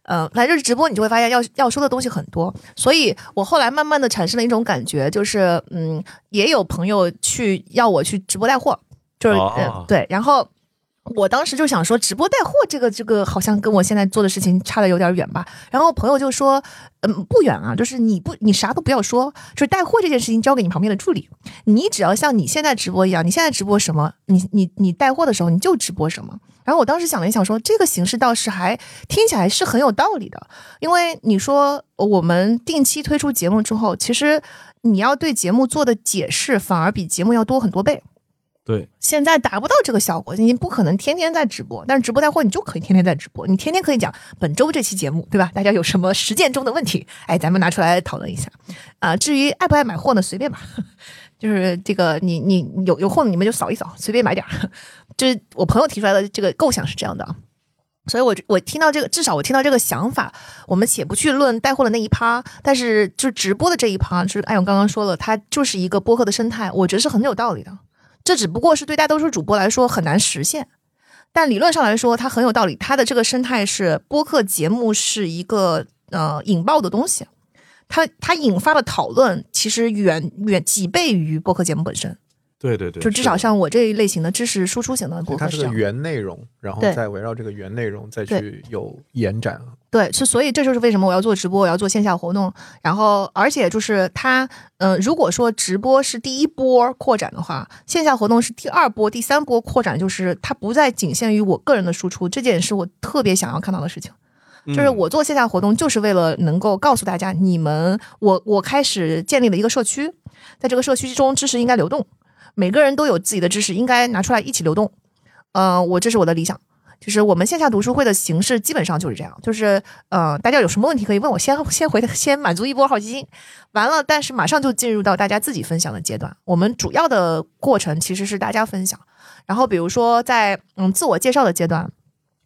嗯，反正就是直播，你就会发现要要说的东西很多，所以我后来慢慢的产生了一种感觉，就是嗯，也有朋友去要我去直播带货，就是对，然后。我当时就想说，直播带货这个这个好像跟我现在做的事情差的有点远吧。然后朋友就说，嗯，不远啊，就是你不你啥都不要说，就是带货这件事情交给你旁边的助理，你只要像你现在直播一样，你现在直播什么，你你你带货的时候你就直播什么。然后我当时想了一想，说这个形式倒是还听起来是很有道理的，因为你说我们定期推出节目之后，其实你要对节目做的解释反而比节目要多很多倍。对，现在达不到这个效果，你不可能天天在直播，但是直播带货你就可以天天在直播，你天天可以讲本周这期节目，对吧？[laughs] 大家有什么实践中的问题，哎，咱们拿出来讨论一下。啊，至于爱不爱买货呢，随便吧，就是这个你你有有货你们就扫一扫，随便买点儿。就是我朋友提出来的这个构想是这样的，所以我我听到这个，至少我听到这个想法，我们且不去论带货的那一趴，但是就是直播的这一趴，就是艾勇刚刚说了，它就是一个播客的生态，我觉得是很有道理的。这只不过是对大多数主播来说很难实现，但理论上来说，它很有道理。它的这个生态是播客节目是一个呃引爆的东西，它它引发的讨论其实远远几倍于播客节目本身。对对对，就至少像我这一类型的知识输出型的播客，它是个原内容，然后再围绕这个原内容再去有延展。对，是所以这就是为什么我要做直播，我要做线下活动。然后，而且就是它，嗯，如果说直播是第一波扩展的话，线下活动是第二波、第三波扩展，就是它不再仅限于我个人的输出。这件是我特别想要看到的事情，就是我做线下活动就是为了能够告诉大家，你们，我我开始建立了一个社区，在这个社区中，知识应该流动。每个人都有自己的知识，应该拿出来一起流动。呃，我这是我的理想，就是我们线下读书会的形式基本上就是这样，就是呃，大家有什么问题可以问我，先先回先满足一波好奇心，完了，但是马上就进入到大家自己分享的阶段。我们主要的过程其实是大家分享，然后比如说在嗯自我介绍的阶段。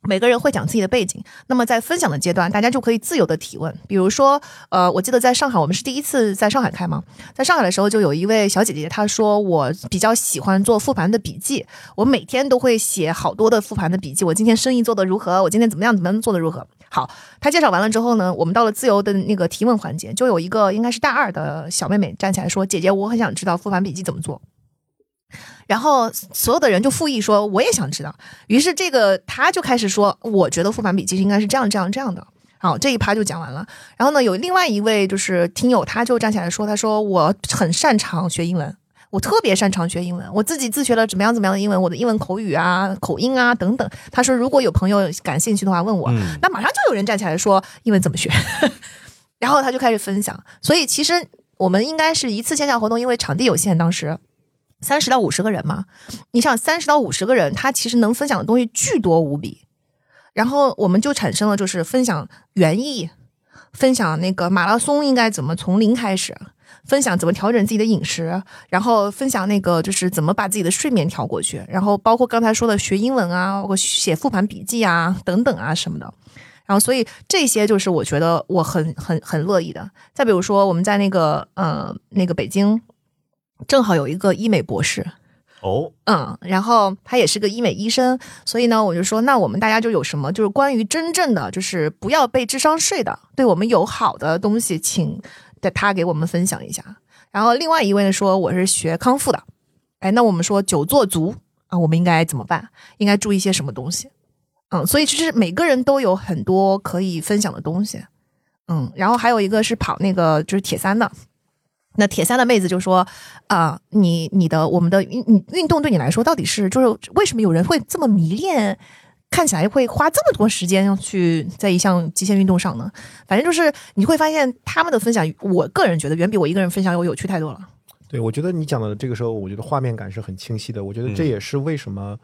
每个人会讲自己的背景，那么在分享的阶段，大家就可以自由的提问。比如说，呃，我记得在上海，我们是第一次在上海开吗？在上海的时候，就有一位小姐姐，她说我比较喜欢做复盘的笔记，我每天都会写好多的复盘的笔记。我今天生意做得如何？我今天怎么样？怎么样做的如何？好，她介绍完了之后呢，我们到了自由的那个提问环节，就有一个应该是大二的小妹妹站起来说：“姐姐，我很想知道复盘笔记怎么做。”然后所有的人就附议说，我也想知道。于是这个他就开始说，我觉得复盘笔记应该是这样这样这样的。好，这一趴就讲完了。然后呢，有另外一位就是听友，他就站起来说，他说我很擅长学英文，我特别擅长学英文，我自己自学了怎么样怎么样的英文，我的英文口语啊、口音啊等等。他说，如果有朋友感兴趣的话，问我。那马上就有人站起来说，英文怎么学？[laughs] 然后他就开始分享。所以其实我们应该是一次线下活动，因为场地有限，当时。三十到五十个人嘛，你想三十到五十个人，他其实能分享的东西巨多无比。然后我们就产生了，就是分享园艺，分享那个马拉松应该怎么从零开始，分享怎么调整自己的饮食，然后分享那个就是怎么把自己的睡眠调过去，然后包括刚才说的学英文啊，包括写复盘笔记啊等等啊什么的。然后所以这些就是我觉得我很很很乐意的。再比如说我们在那个呃那个北京。正好有一个医美博士，哦，嗯，然后他也是个医美医生，所以呢，我就说，那我们大家就有什么，就是关于真正的，就是不要被智商税的，对我们有好的东西，请的他给我们分享一下。然后另外一位呢说，我是学康复的，哎，那我们说久坐族啊，我们应该怎么办？应该注意些什么东西？嗯，所以其实每个人都有很多可以分享的东西，嗯，然后还有一个是跑那个就是铁三的。那铁三的妹子就说：“啊，你你的我们的运运运动对你来说到底是就是为什么有人会这么迷恋看起来会花这么多时间要去在一项极限运动上呢？反正就是你会发现他们的分享，我个人觉得远比我一个人分享要有趣太多了。对，我觉得你讲的这个时候，我觉得画面感是很清晰的。我觉得这也是为什么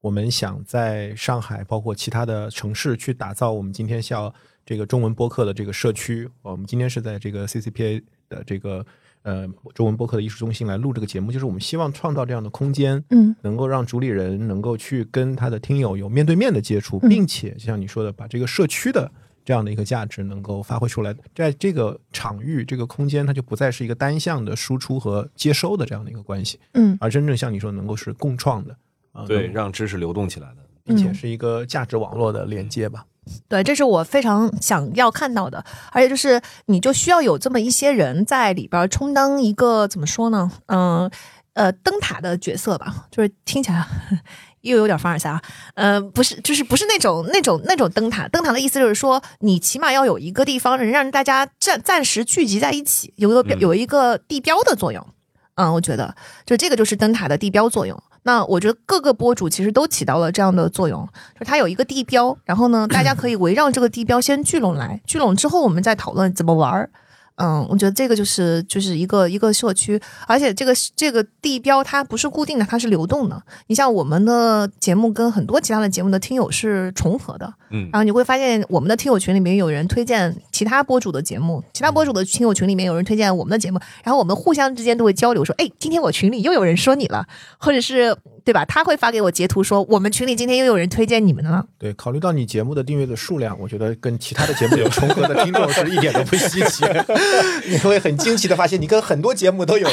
我们想在上海，包括其他的城市去打造我们今天像这个中文播客的这个社区。我们今天是在这个 CCPA 的这个。呃，中文播客的艺术中心来录这个节目，就是我们希望创造这样的空间，嗯，能够让主理人能够去跟他的听友有面对面的接触，并且就像你说的，把这个社区的这样的一个价值能够发挥出来，在这个场域、这个空间，它就不再是一个单向的输出和接收的这样的一个关系，嗯，而真正像你说，能够是共创的，啊，对，让知识流动起来的，并且是一个价值网络的连接吧。对，这是我非常想要看到的，而且就是你就需要有这么一些人在里边充当一个怎么说呢？嗯呃，灯塔的角色吧，就是听起来 [laughs] 又有点凡尔赛啊。呃，不是，就是不是那种那种那种灯塔。灯塔的意思就是说，你起码要有一个地方能让大家暂暂时聚集在一起，有个有一个地标的作用。嗯，我觉得就这个就是灯塔的地标作用。那我觉得各个博主其实都起到了这样的作用，就它有一个地标，然后呢，大家可以围绕这个地标先聚拢来，聚拢之后我们再讨论怎么玩儿。嗯，我觉得这个就是就是一个一个社区，而且这个这个地标它不是固定的，它是流动的。你像我们的节目跟很多其他的节目的听友是重合的，嗯，然后你会发现我们的听友群里面有人推荐其他博主的节目，其他博主的听友群里面有人推荐我们的节目，然后我们互相之间都会交流说，哎，今天我群里又有人说你了，或者是。对吧？他会发给我截图说，我们群里今天又有人推荐你们了。对，考虑到你节目的订阅的数量，我觉得跟其他的节目有重合的听众是一点都不稀奇。[laughs] 你会很惊奇的发现，你跟很多节目都有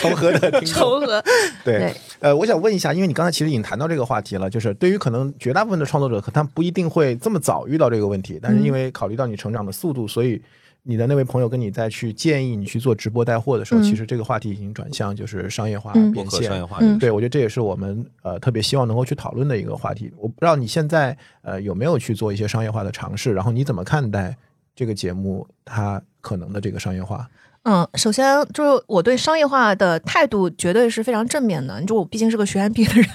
重合的听众。重合。[laughs] 对，呃，我想问一下，因为你刚才其实已经谈到这个话题了，就是对于可能绝大部分的创作者，可他不一定会这么早遇到这个问题，但是因为考虑到你成长的速度，所以。你的那位朋友跟你再去建议你去做直播带货的时候，其实这个话题已经转向就是商业化变现。商业化，对我觉得这也是我们呃特别希望能够去讨论的一个话题。我不知道你现在呃有没有去做一些商业化的尝试，然后你怎么看待这个节目它可能的这个商业化？嗯，首先就是我对商业化的态度绝对是非常正面的。你说我毕竟是个学院毕业的人，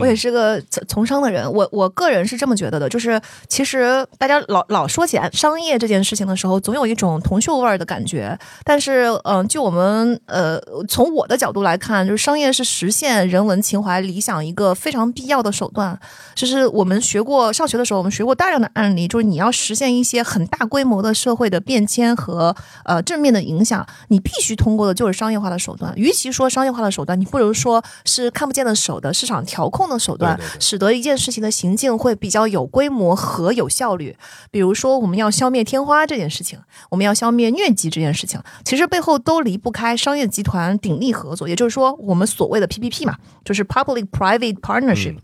我也是个从从商的人，我我个人是这么觉得的。就是其实大家老老说起来商业这件事情的时候，总有一种铜臭味儿的感觉。但是，嗯，就我们呃从我的角度来看，就是商业是实现人文情怀理想一个非常必要的手段。就是我们学过上学的时候，我们学过大量的案例，就是你要实现一些很大规模的社会的变迁和呃正面的影响。你必须通过的就是商业化的手段，与其说商业化的手段，你不如说是看不见的手的市场调控的手段，使得一件事情的行径会比较有规模和有效率。比如说，我们要消灭天花这件事情，我们要消灭疟疾这件事情，其实背后都离不开商业集团鼎力合作，也就是说，我们所谓的 PPP 嘛，就是 Public Private Partnership。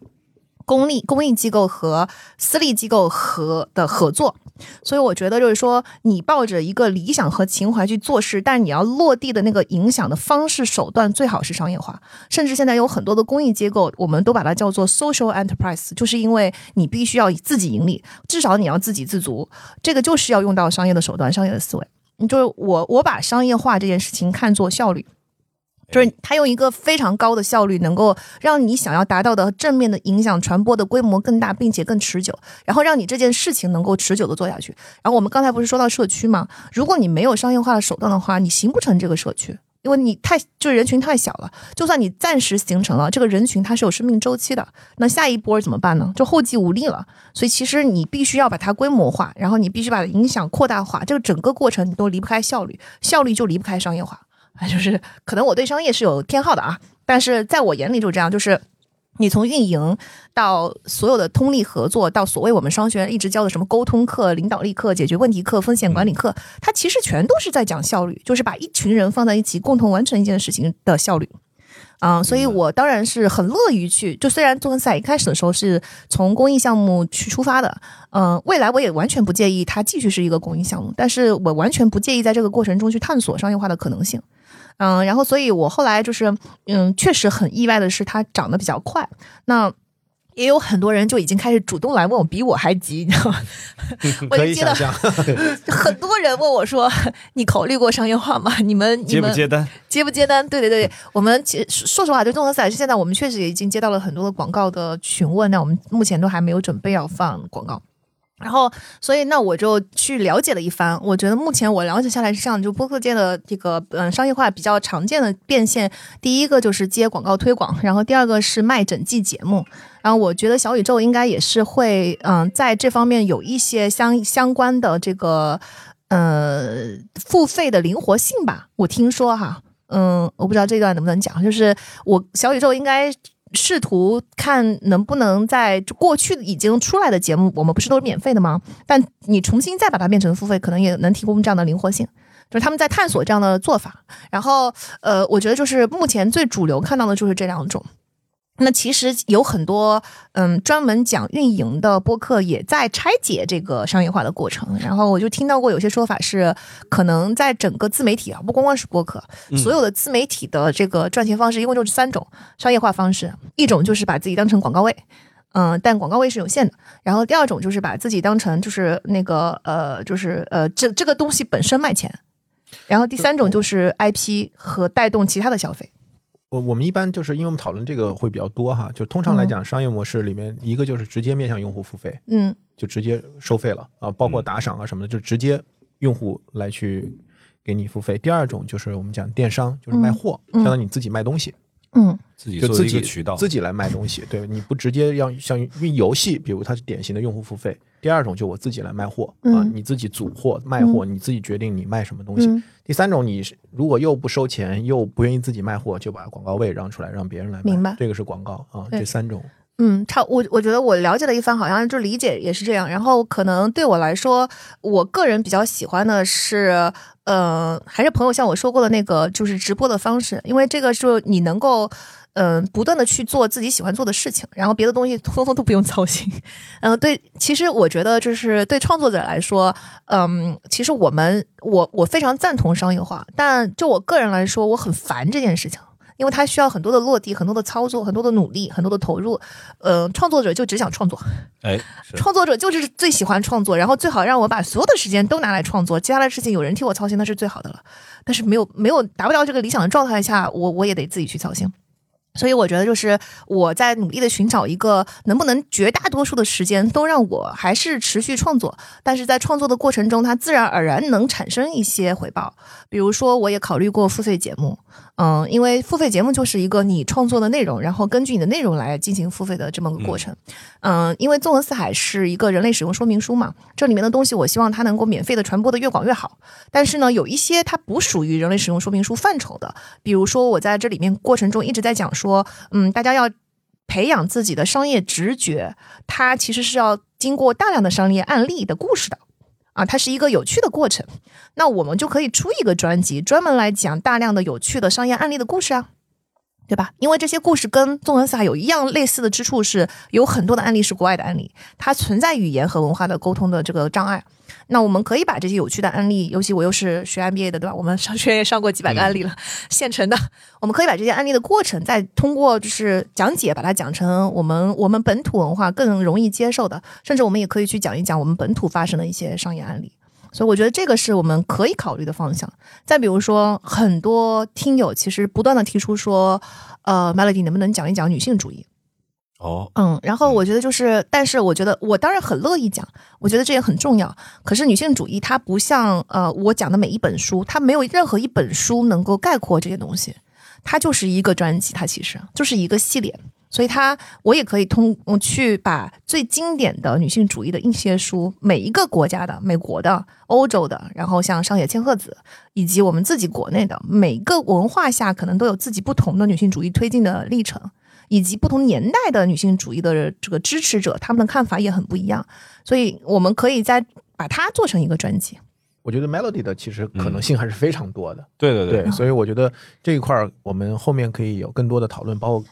公立公益机构和私立机构和的合作，所以我觉得就是说，你抱着一个理想和情怀去做事，但你要落地的那个影响的方式手段最好是商业化。甚至现在有很多的公益机构，我们都把它叫做 social enterprise，就是因为你必须要自己盈利，至少你要自给自足，这个就是要用到商业的手段、商业的思维。就是我我把商业化这件事情看作效率。就是它用一个非常高的效率，能够让你想要达到的正面的影响传播的规模更大，并且更持久，然后让你这件事情能够持久的做下去。然后我们刚才不是说到社区吗？如果你没有商业化的手段的话，你形不成这个社区，因为你太就是人群太小了。就算你暂时形成了这个人群，它是有生命周期的。那下一波怎么办呢？就后继无力了。所以其实你必须要把它规模化，然后你必须把影响扩大化。这个整个过程你都离不开效率，效率就离不开商业化。啊，就是可能我对商业是有偏好的啊，但是在我眼里就这样，就是你从运营到所有的通力合作，到所谓我们商学院一直教的什么沟通课、领导力课、解决问题课、风险管理课，它其实全都是在讲效率，就是把一群人放在一起，共同完成一件事情的效率。啊，所以我当然是很乐于去，就虽然纵横赛一开始的时候是从公益项目去出发的，嗯，未来我也完全不介意它继续是一个公益项目，但是我完全不介意在这个过程中去探索商业化的可能性。嗯，然后，所以我后来就是，嗯，确实很意外的是，它涨得比较快。那也有很多人就已经开始主动来问我，比我还急，你知道吗？[laughs] 可以想象，[laughs] 很多人问我说：“ [laughs] 你考虑过商业化吗？你们接不接单？接不接单？”对对对，我们其实说实话，就综合赛现在我们确实也已经接到了很多的广告的询问，那我们目前都还没有准备要放广告。然后，所以那我就去了解了一番。我觉得目前我了解下来是这样，就播客界的这个嗯商业化比较常见的变现，第一个就是接广告推广，然后第二个是卖整季节目。然后我觉得小宇宙应该也是会嗯在这方面有一些相相关的这个呃付费的灵活性吧。我听说哈，嗯，我不知道这段能不能讲，就是我小宇宙应该。试图看能不能在过去已经出来的节目，我们不是都是免费的吗？但你重新再把它变成付费，可能也能提供这样的灵活性，就是他们在探索这样的做法。然后，呃，我觉得就是目前最主流看到的就是这两种。那其实有很多嗯专门讲运营的播客也在拆解这个商业化的过程，然后我就听到过有些说法是，可能在整个自媒体啊，不光光是播客，所有的自媒体的这个赚钱方式一共就是三种商业化方式，一种就是把自己当成广告位，嗯，但广告位是有限的，然后第二种就是把自己当成就是那个呃就是呃这这个东西本身卖钱，然后第三种就是 IP 和带动其他的消费。我我们一般就是因为我们讨论这个会比较多哈，就通常来讲，商业模式里面一个就是直接面向用户付费，嗯，就直接收费了啊，包括打赏啊什么的，就直接用户来去给你付费。第二种就是我们讲电商，就是卖货，相当于你自己卖东西。嗯，自己就自己渠道，自己来卖东西，对，你不直接要像因为游戏，比如它是典型的用户付费。第二种就我自己来卖货啊，你自己组货卖货，你自己决定你卖什么东西。第三种，你如果又不收钱，又不愿意自己卖货，就把广告位让出来，让别人来卖。明白，这个是广告啊，这三种。嗯，差我我觉得我了解了一番，好像就理解也是这样。然后可能对我来说，我个人比较喜欢的是，呃，还是朋友向我说过的那个，就是直播的方式，因为这个是你能够。嗯，不断的去做自己喜欢做的事情，然后别的东西通通都不用操心。嗯，[laughs] 对，其实我觉得就是对创作者来说，嗯，其实我们我我非常赞同商业化，但就我个人来说，我很烦这件事情，因为它需要很多的落地、很多的操作、很多的努力、很多的投入。呃，创作者就只想创作，哎，创作者就是最喜欢创作，然后最好让我把所有的时间都拿来创作，接下来的事情有人替我操心那是最好的了。但是没有没有达不到这个理想的状态下，我我也得自己去操心。所以我觉得，就是我在努力的寻找一个能不能绝大多数的时间都让我还是持续创作，但是在创作的过程中，它自然而然能产生一些回报。比如说，我也考虑过付费节目。嗯，因为付费节目就是一个你创作的内容，然后根据你的内容来进行付费的这么个过程。嗯，因为纵横四海是一个人类使用说明书嘛，这里面的东西我希望它能够免费的传播的越广越好。但是呢，有一些它不属于人类使用说明书范畴的，比如说我在这里面过程中一直在讲说，嗯，大家要培养自己的商业直觉，它其实是要经过大量的商业案例的故事的。啊，它是一个有趣的过程，那我们就可以出一个专辑，专门来讲大量的有趣的商业案例的故事啊，对吧？因为这些故事跟纵横四海有一样类似的之处，是有很多的案例是国外的案例，它存在语言和文化的沟通的这个障碍。那我们可以把这些有趣的案例，尤其我又是学 MBA 的，对吧？我们商学院上过几百个案例了，[laughs] 现成的。我们可以把这些案例的过程，再通过就是讲解，把它讲成我们我们本土文化更容易接受的。甚至我们也可以去讲一讲我们本土发生的一些商业案例。所以我觉得这个是我们可以考虑的方向。再比如说，很多听友其实不断的提出说，呃，Melody 能不能讲一讲女性主义？哦，嗯，然后我觉得就是，但是我觉得我当然很乐意讲，我觉得这也很重要。可是女性主义它不像呃我讲的每一本书，它没有任何一本书能够概括这些东西，它就是一个专辑，它其实就是一个系列。所以它我也可以通去把最经典的女性主义的一些书，每一个国家的，美国的、欧洲的，然后像上野千鹤子，以及我们自己国内的，每个文化下可能都有自己不同的女性主义推进的历程。以及不同年代的女性主义的这个支持者，他们的看法也很不一样，所以我们可以再把它做成一个专辑。我觉得 Melody 的其实可能性还是非常多的。对对对，所以我觉得这一块儿我们后面可以有更多的讨论，包括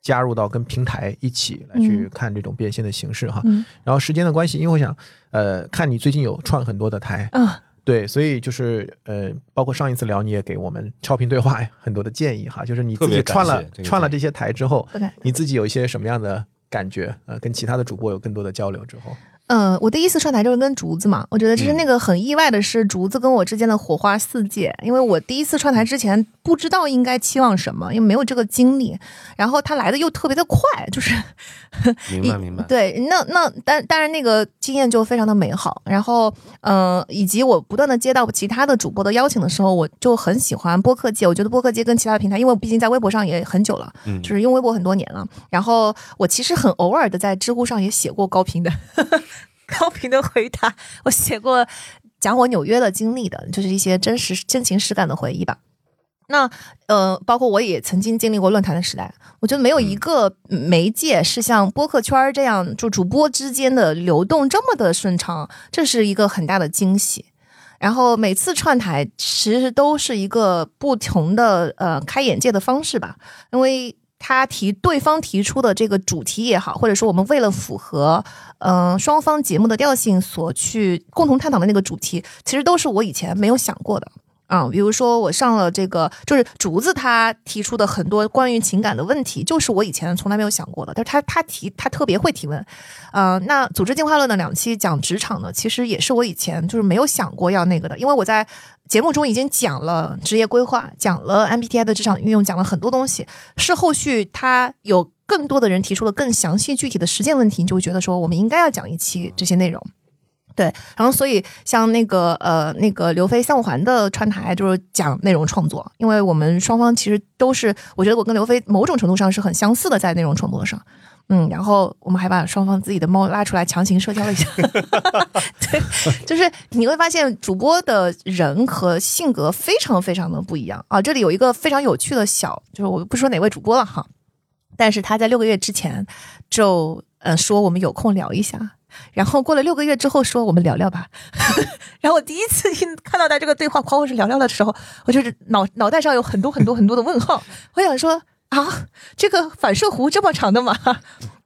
加入到跟平台一起来去看这种变现的形式哈。然后时间的关系，因为我想呃看你最近有串很多的台啊。对，所以就是呃，包括上一次聊，你也给我们超频对话 [laughs] 很多的建议哈，就是你自己串了串了这些台之后，你自己有一些什么样的感觉？呃，跟其他的主播有更多的交流之后。嗯，我第一次上台就是跟竹子嘛，我觉得就是那个很意外的是竹子跟我之间的火花四溅，因为我第一次上台之前不知道应该期望什么，因为没有这个经历，然后他来的又特别的快，就是明白 [laughs] 明白，对，那那但但是那个经验就非常的美好，然后嗯，以及我不断的接到其他的主播的邀请的时候，我就很喜欢播客界，我觉得播客界跟其他的平台，因为我毕竟在微博上也很久了，嗯，就是用微博很多年了，然后我其实很偶尔的在知乎上也写过高频的。高频的回答，我写过讲我纽约的经历的，就是一些真实真情实感的回忆吧。那呃，包括我也曾经经历过论坛的时代，我觉得没有一个媒介是像播客圈这样，就主播之间的流动这么的顺畅，这是一个很大的惊喜。然后每次串台其实都是一个不同的呃开眼界的方式吧，因为。他提对方提出的这个主题也好，或者说我们为了符合嗯双方节目的调性所去共同探讨的那个主题，其实都是我以前没有想过的。啊。比如说我上了这个，就是竹子他提出的很多关于情感的问题，就是我以前从来没有想过的。但是他他提他特别会提问，呃，那组织进化论的两期讲职场呢，其实也是我以前就是没有想过要那个的，因为我在。节目中已经讲了职业规划，讲了 MBTI 的职场运用，讲了很多东西。是后续他有更多的人提出了更详细具体的实践问题，你就会觉得说我们应该要讲一期这些内容。对，然后所以像那个呃那个刘飞三五环的串台就是讲内容创作，因为我们双方其实都是，我觉得我跟刘飞某种程度上是很相似的在内容创作上。嗯，然后我们还把双方自己的猫拉出来强行社交了一下，[laughs] 对，就是你会发现主播的人和性格非常非常的不一样啊。这里有一个非常有趣的小，就是我不说哪位主播了哈，但是他在六个月之前就呃说我们有空聊一下，然后过了六个月之后说我们聊聊吧，[laughs] 然后我第一次听看到他这个对话框，我是聊聊的时候，我就是脑脑袋上有很多很多很多的问号，我想说。啊，这个反射弧这么长的吗？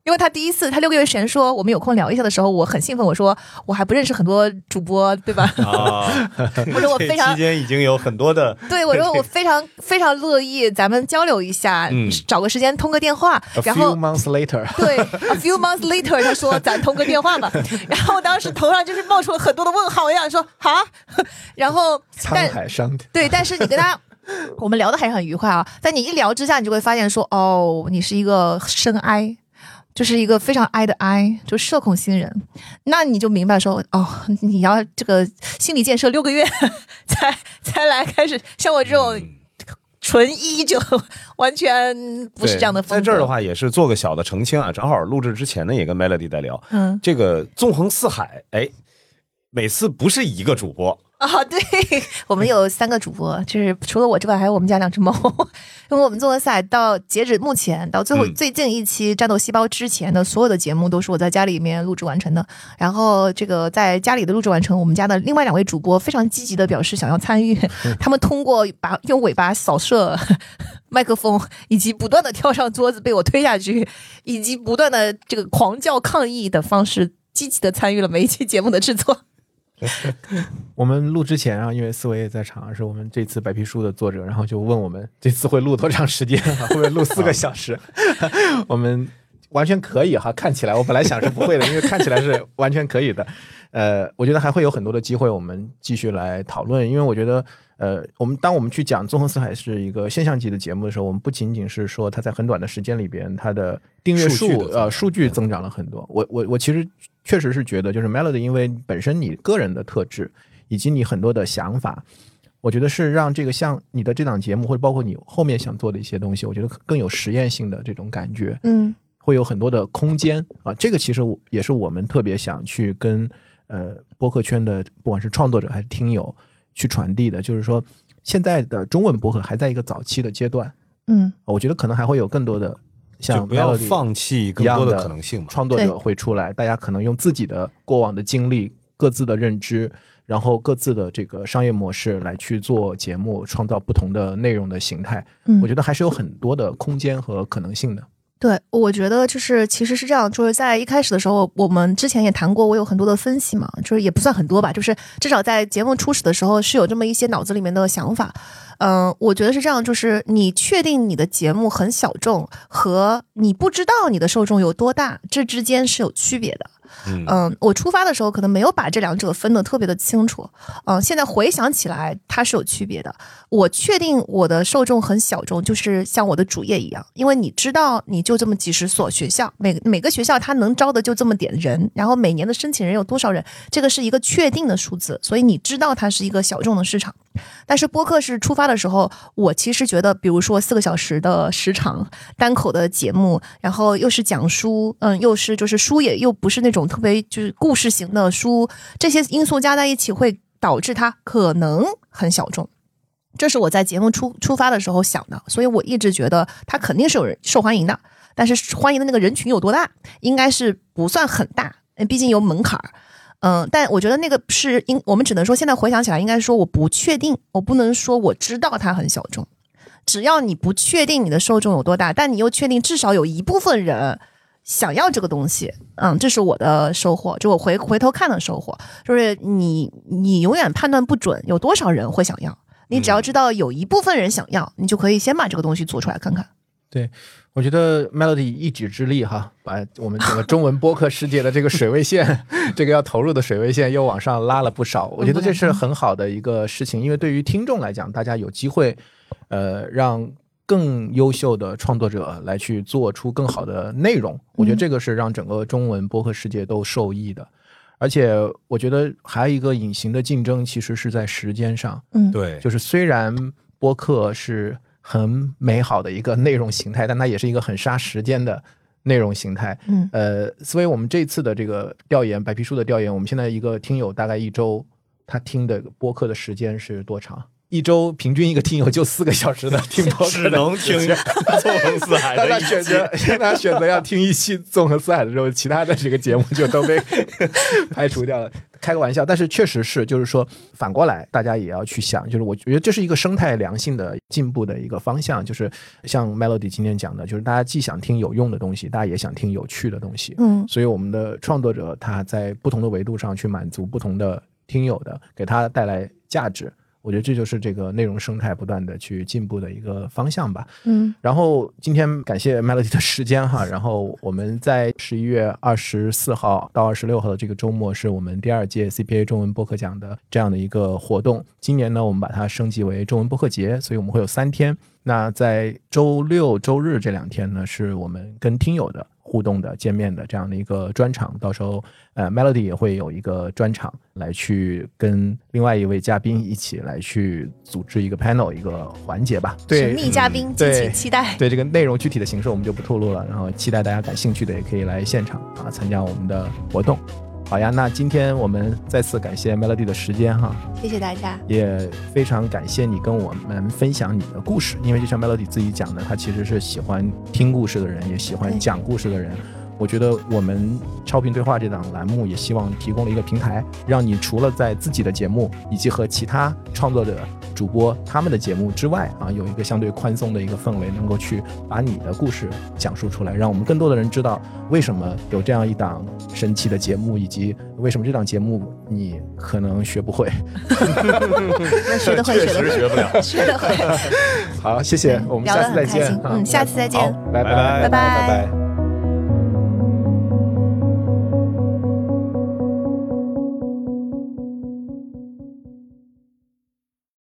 因为他第一次，他六个月前说我们有空聊一下的时候，我很兴奋，我说我还不认识很多主播，对吧？[laughs] 啊，我说我非常期间已经有很多的，[laughs] 对我说我非常非常乐意咱们交流一下，嗯，找个时间通个电话。然后 months later，[laughs] 对，a few months later，他说咱通个电话吧。然后当时头上就是冒出了很多的问号，我想说啊，然后沧海桑田，对，但是你跟他。我们聊的还是很愉快啊，但你一聊之下，你就会发现说，哦，你是一个深 I，就是一个非常 I 的 I，就社恐新人，那你就明白说，哦，你要这个心理建设六个月才才来开始，像我这种纯一就完全不是这样的风格。在这儿的话，也是做个小的澄清啊，正好录制之前呢，也跟 Melody 在聊，嗯，这个纵横四海，哎，每次不是一个主播。啊，对我们有三个主播，就是除了我之外，还有我们家两只猫。因为我们做的赛到截止目前到最后最近一期战斗细胞之前的所有的节目，都是我在家里面录制完成的。然后这个在家里的录制完成，我们家的另外两位主播非常积极的表示想要参与，[laughs] 他们通过把用尾巴扫射 [laughs] 麦克风，以及不断的跳上桌子被我推下去，以及不断的这个狂叫抗议的方式，积极的参与了每一期节目的制作。[laughs] 我们录之前啊，因为思维也在场，是我们这次白皮书的作者，然后就问我们这次会录多长时间？会不会录四个小时？我们完全可以哈，看起来我本来想是不会的，因为看起来是完全可以的。呃，我觉得还会有很多的机会，我们继续来讨论。因为我觉得，呃，我们当我们去讲《纵横四海》是一个现象级的节目的时候，我们不仅仅是说它在很短的时间里边，它的订阅数呃数据增长了很多。我我我其实。确实是觉得，就是 Melody，因为本身你个人的特质，以及你很多的想法，我觉得是让这个像你的这档节目，或者包括你后面想做的一些东西，我觉得更有实验性的这种感觉，嗯，会有很多的空间啊。这个其实也是我们特别想去跟呃播客圈的不管是创作者还是听友去传递的，就是说现在的中文播客还在一个早期的阶段，嗯，我觉得可能还会有更多的。像不要放弃更多的可能性嘛，创作者会出来，大家可能用自己的过往的经历、各自的认知，然后各自的这个商业模式来去做节目，创造不同的内容的形态。嗯，我觉得还是有很多的空间和可能性的。对，我觉得就是其实是这样，就是在一开始的时候，我们之前也谈过，我有很多的分析嘛，就是也不算很多吧，就是至少在节目初始的时候是有这么一些脑子里面的想法。嗯，我觉得是这样，就是你确定你的节目很小众，和你不知道你的受众有多大，这之间是有区别的。嗯，我出发的时候可能没有把这两者分得特别的清楚，嗯，现在回想起来它是有区别的。我确定我的受众很小众，就是像我的主业一样，因为你知道，你就这么几十所学校，每每个学校它能招的就这么点人，然后每年的申请人有多少人，这个是一个确定的数字，所以你知道它是一个小众的市场。但是播客是出发的时候，我其实觉得，比如说四个小时的时长单口的节目，然后又是讲书，嗯，又是就是书也又不是那种特别就是故事型的书，这些因素加在一起会导致它可能很小众。这是我在节目出出发的时候想的，所以我一直觉得它肯定是有人受欢迎的，但是欢迎的那个人群有多大，应该是不算很大，毕竟有门槛儿。嗯，但我觉得那个是应，我们只能说现在回想起来，应该说我不确定，我不能说我知道它很小众。只要你不确定你的受众有多大，但你又确定至少有一部分人想要这个东西，嗯，这是我的收获，就我回回头看的收获，就是你你永远判断不准有多少人会想要，你只要知道有一部分人想要，你就可以先把这个东西做出来看看。对。我觉得 Melody 一己之力哈，把我们整个中文播客世界的这个水位线，[laughs] 这个要投入的水位线又往上拉了不少。我觉得这是很好的一个事情，因为对于听众来讲，大家有机会，呃，让更优秀的创作者来去做出更好的内容。我觉得这个是让整个中文播客世界都受益的。而且我觉得还有一个隐形的竞争，其实是在时间上。嗯，对，就是虽然播客是。很美好的一个内容形态，但它也是一个很杀时间的内容形态。嗯，呃，所以我们这次的这个调研，白皮书的调研，我们现在一个听友大概一周，他听的播客的时间是多长？一周平均一个听友就四个小时的听播客，只能听纵横四海的。他选择，他选择要听一期纵横四海的时候，其他的这个节目就都被 [laughs] 排除掉了。开个玩笑，但是确实是，就是说反过来，大家也要去想，就是我觉得这是一个生态良性的进步的一个方向。就是像 Melody 今天讲的，就是大家既想听有用的东西，大家也想听有趣的东西。嗯，所以我们的创作者他在不同的维度上去满足不同的听友的，给他带来价值。我觉得这就是这个内容生态不断的去进步的一个方向吧。嗯，然后今天感谢 Melody 的时间哈，然后我们在十一月二十四号到二十六号的这个周末是我们第二届 CPA 中文播客奖的这样的一个活动。今年呢，我们把它升级为中文播客节，所以我们会有三天。那在周六、周日这两天呢，是我们跟听友的。互动的见面的这样的一个专场，到时候呃，Melody 也会有一个专场来去跟另外一位嘉宾一起来去组织一个 panel 一个环节吧。对，神秘嘉宾，敬请期待。对这个内容具体的形式我们就不透露了，然后期待大家感兴趣的也可以来现场啊参加我们的活动。好呀，那今天我们再次感谢 Melody 的时间哈，谢谢大家，也非常感谢你跟我们分享你的故事，因为就像 Melody 自己讲的，他其实是喜欢听故事的人，也喜欢讲故事的人。我觉得我们超频对话这档栏目也希望提供了一个平台，让你除了在自己的节目以及和其他创作者。主播他们的节目之外啊，有一个相对宽松的一个氛围，能够去把你的故事讲述出来，让我们更多的人知道为什么有这样一档神奇的节目，以及为什么这档节目你可能学不会。学的会，确实学不了，学的会。好，谢谢，我们下次再见。[laughs] 嗯，下次再见。拜拜，拜拜，拜拜。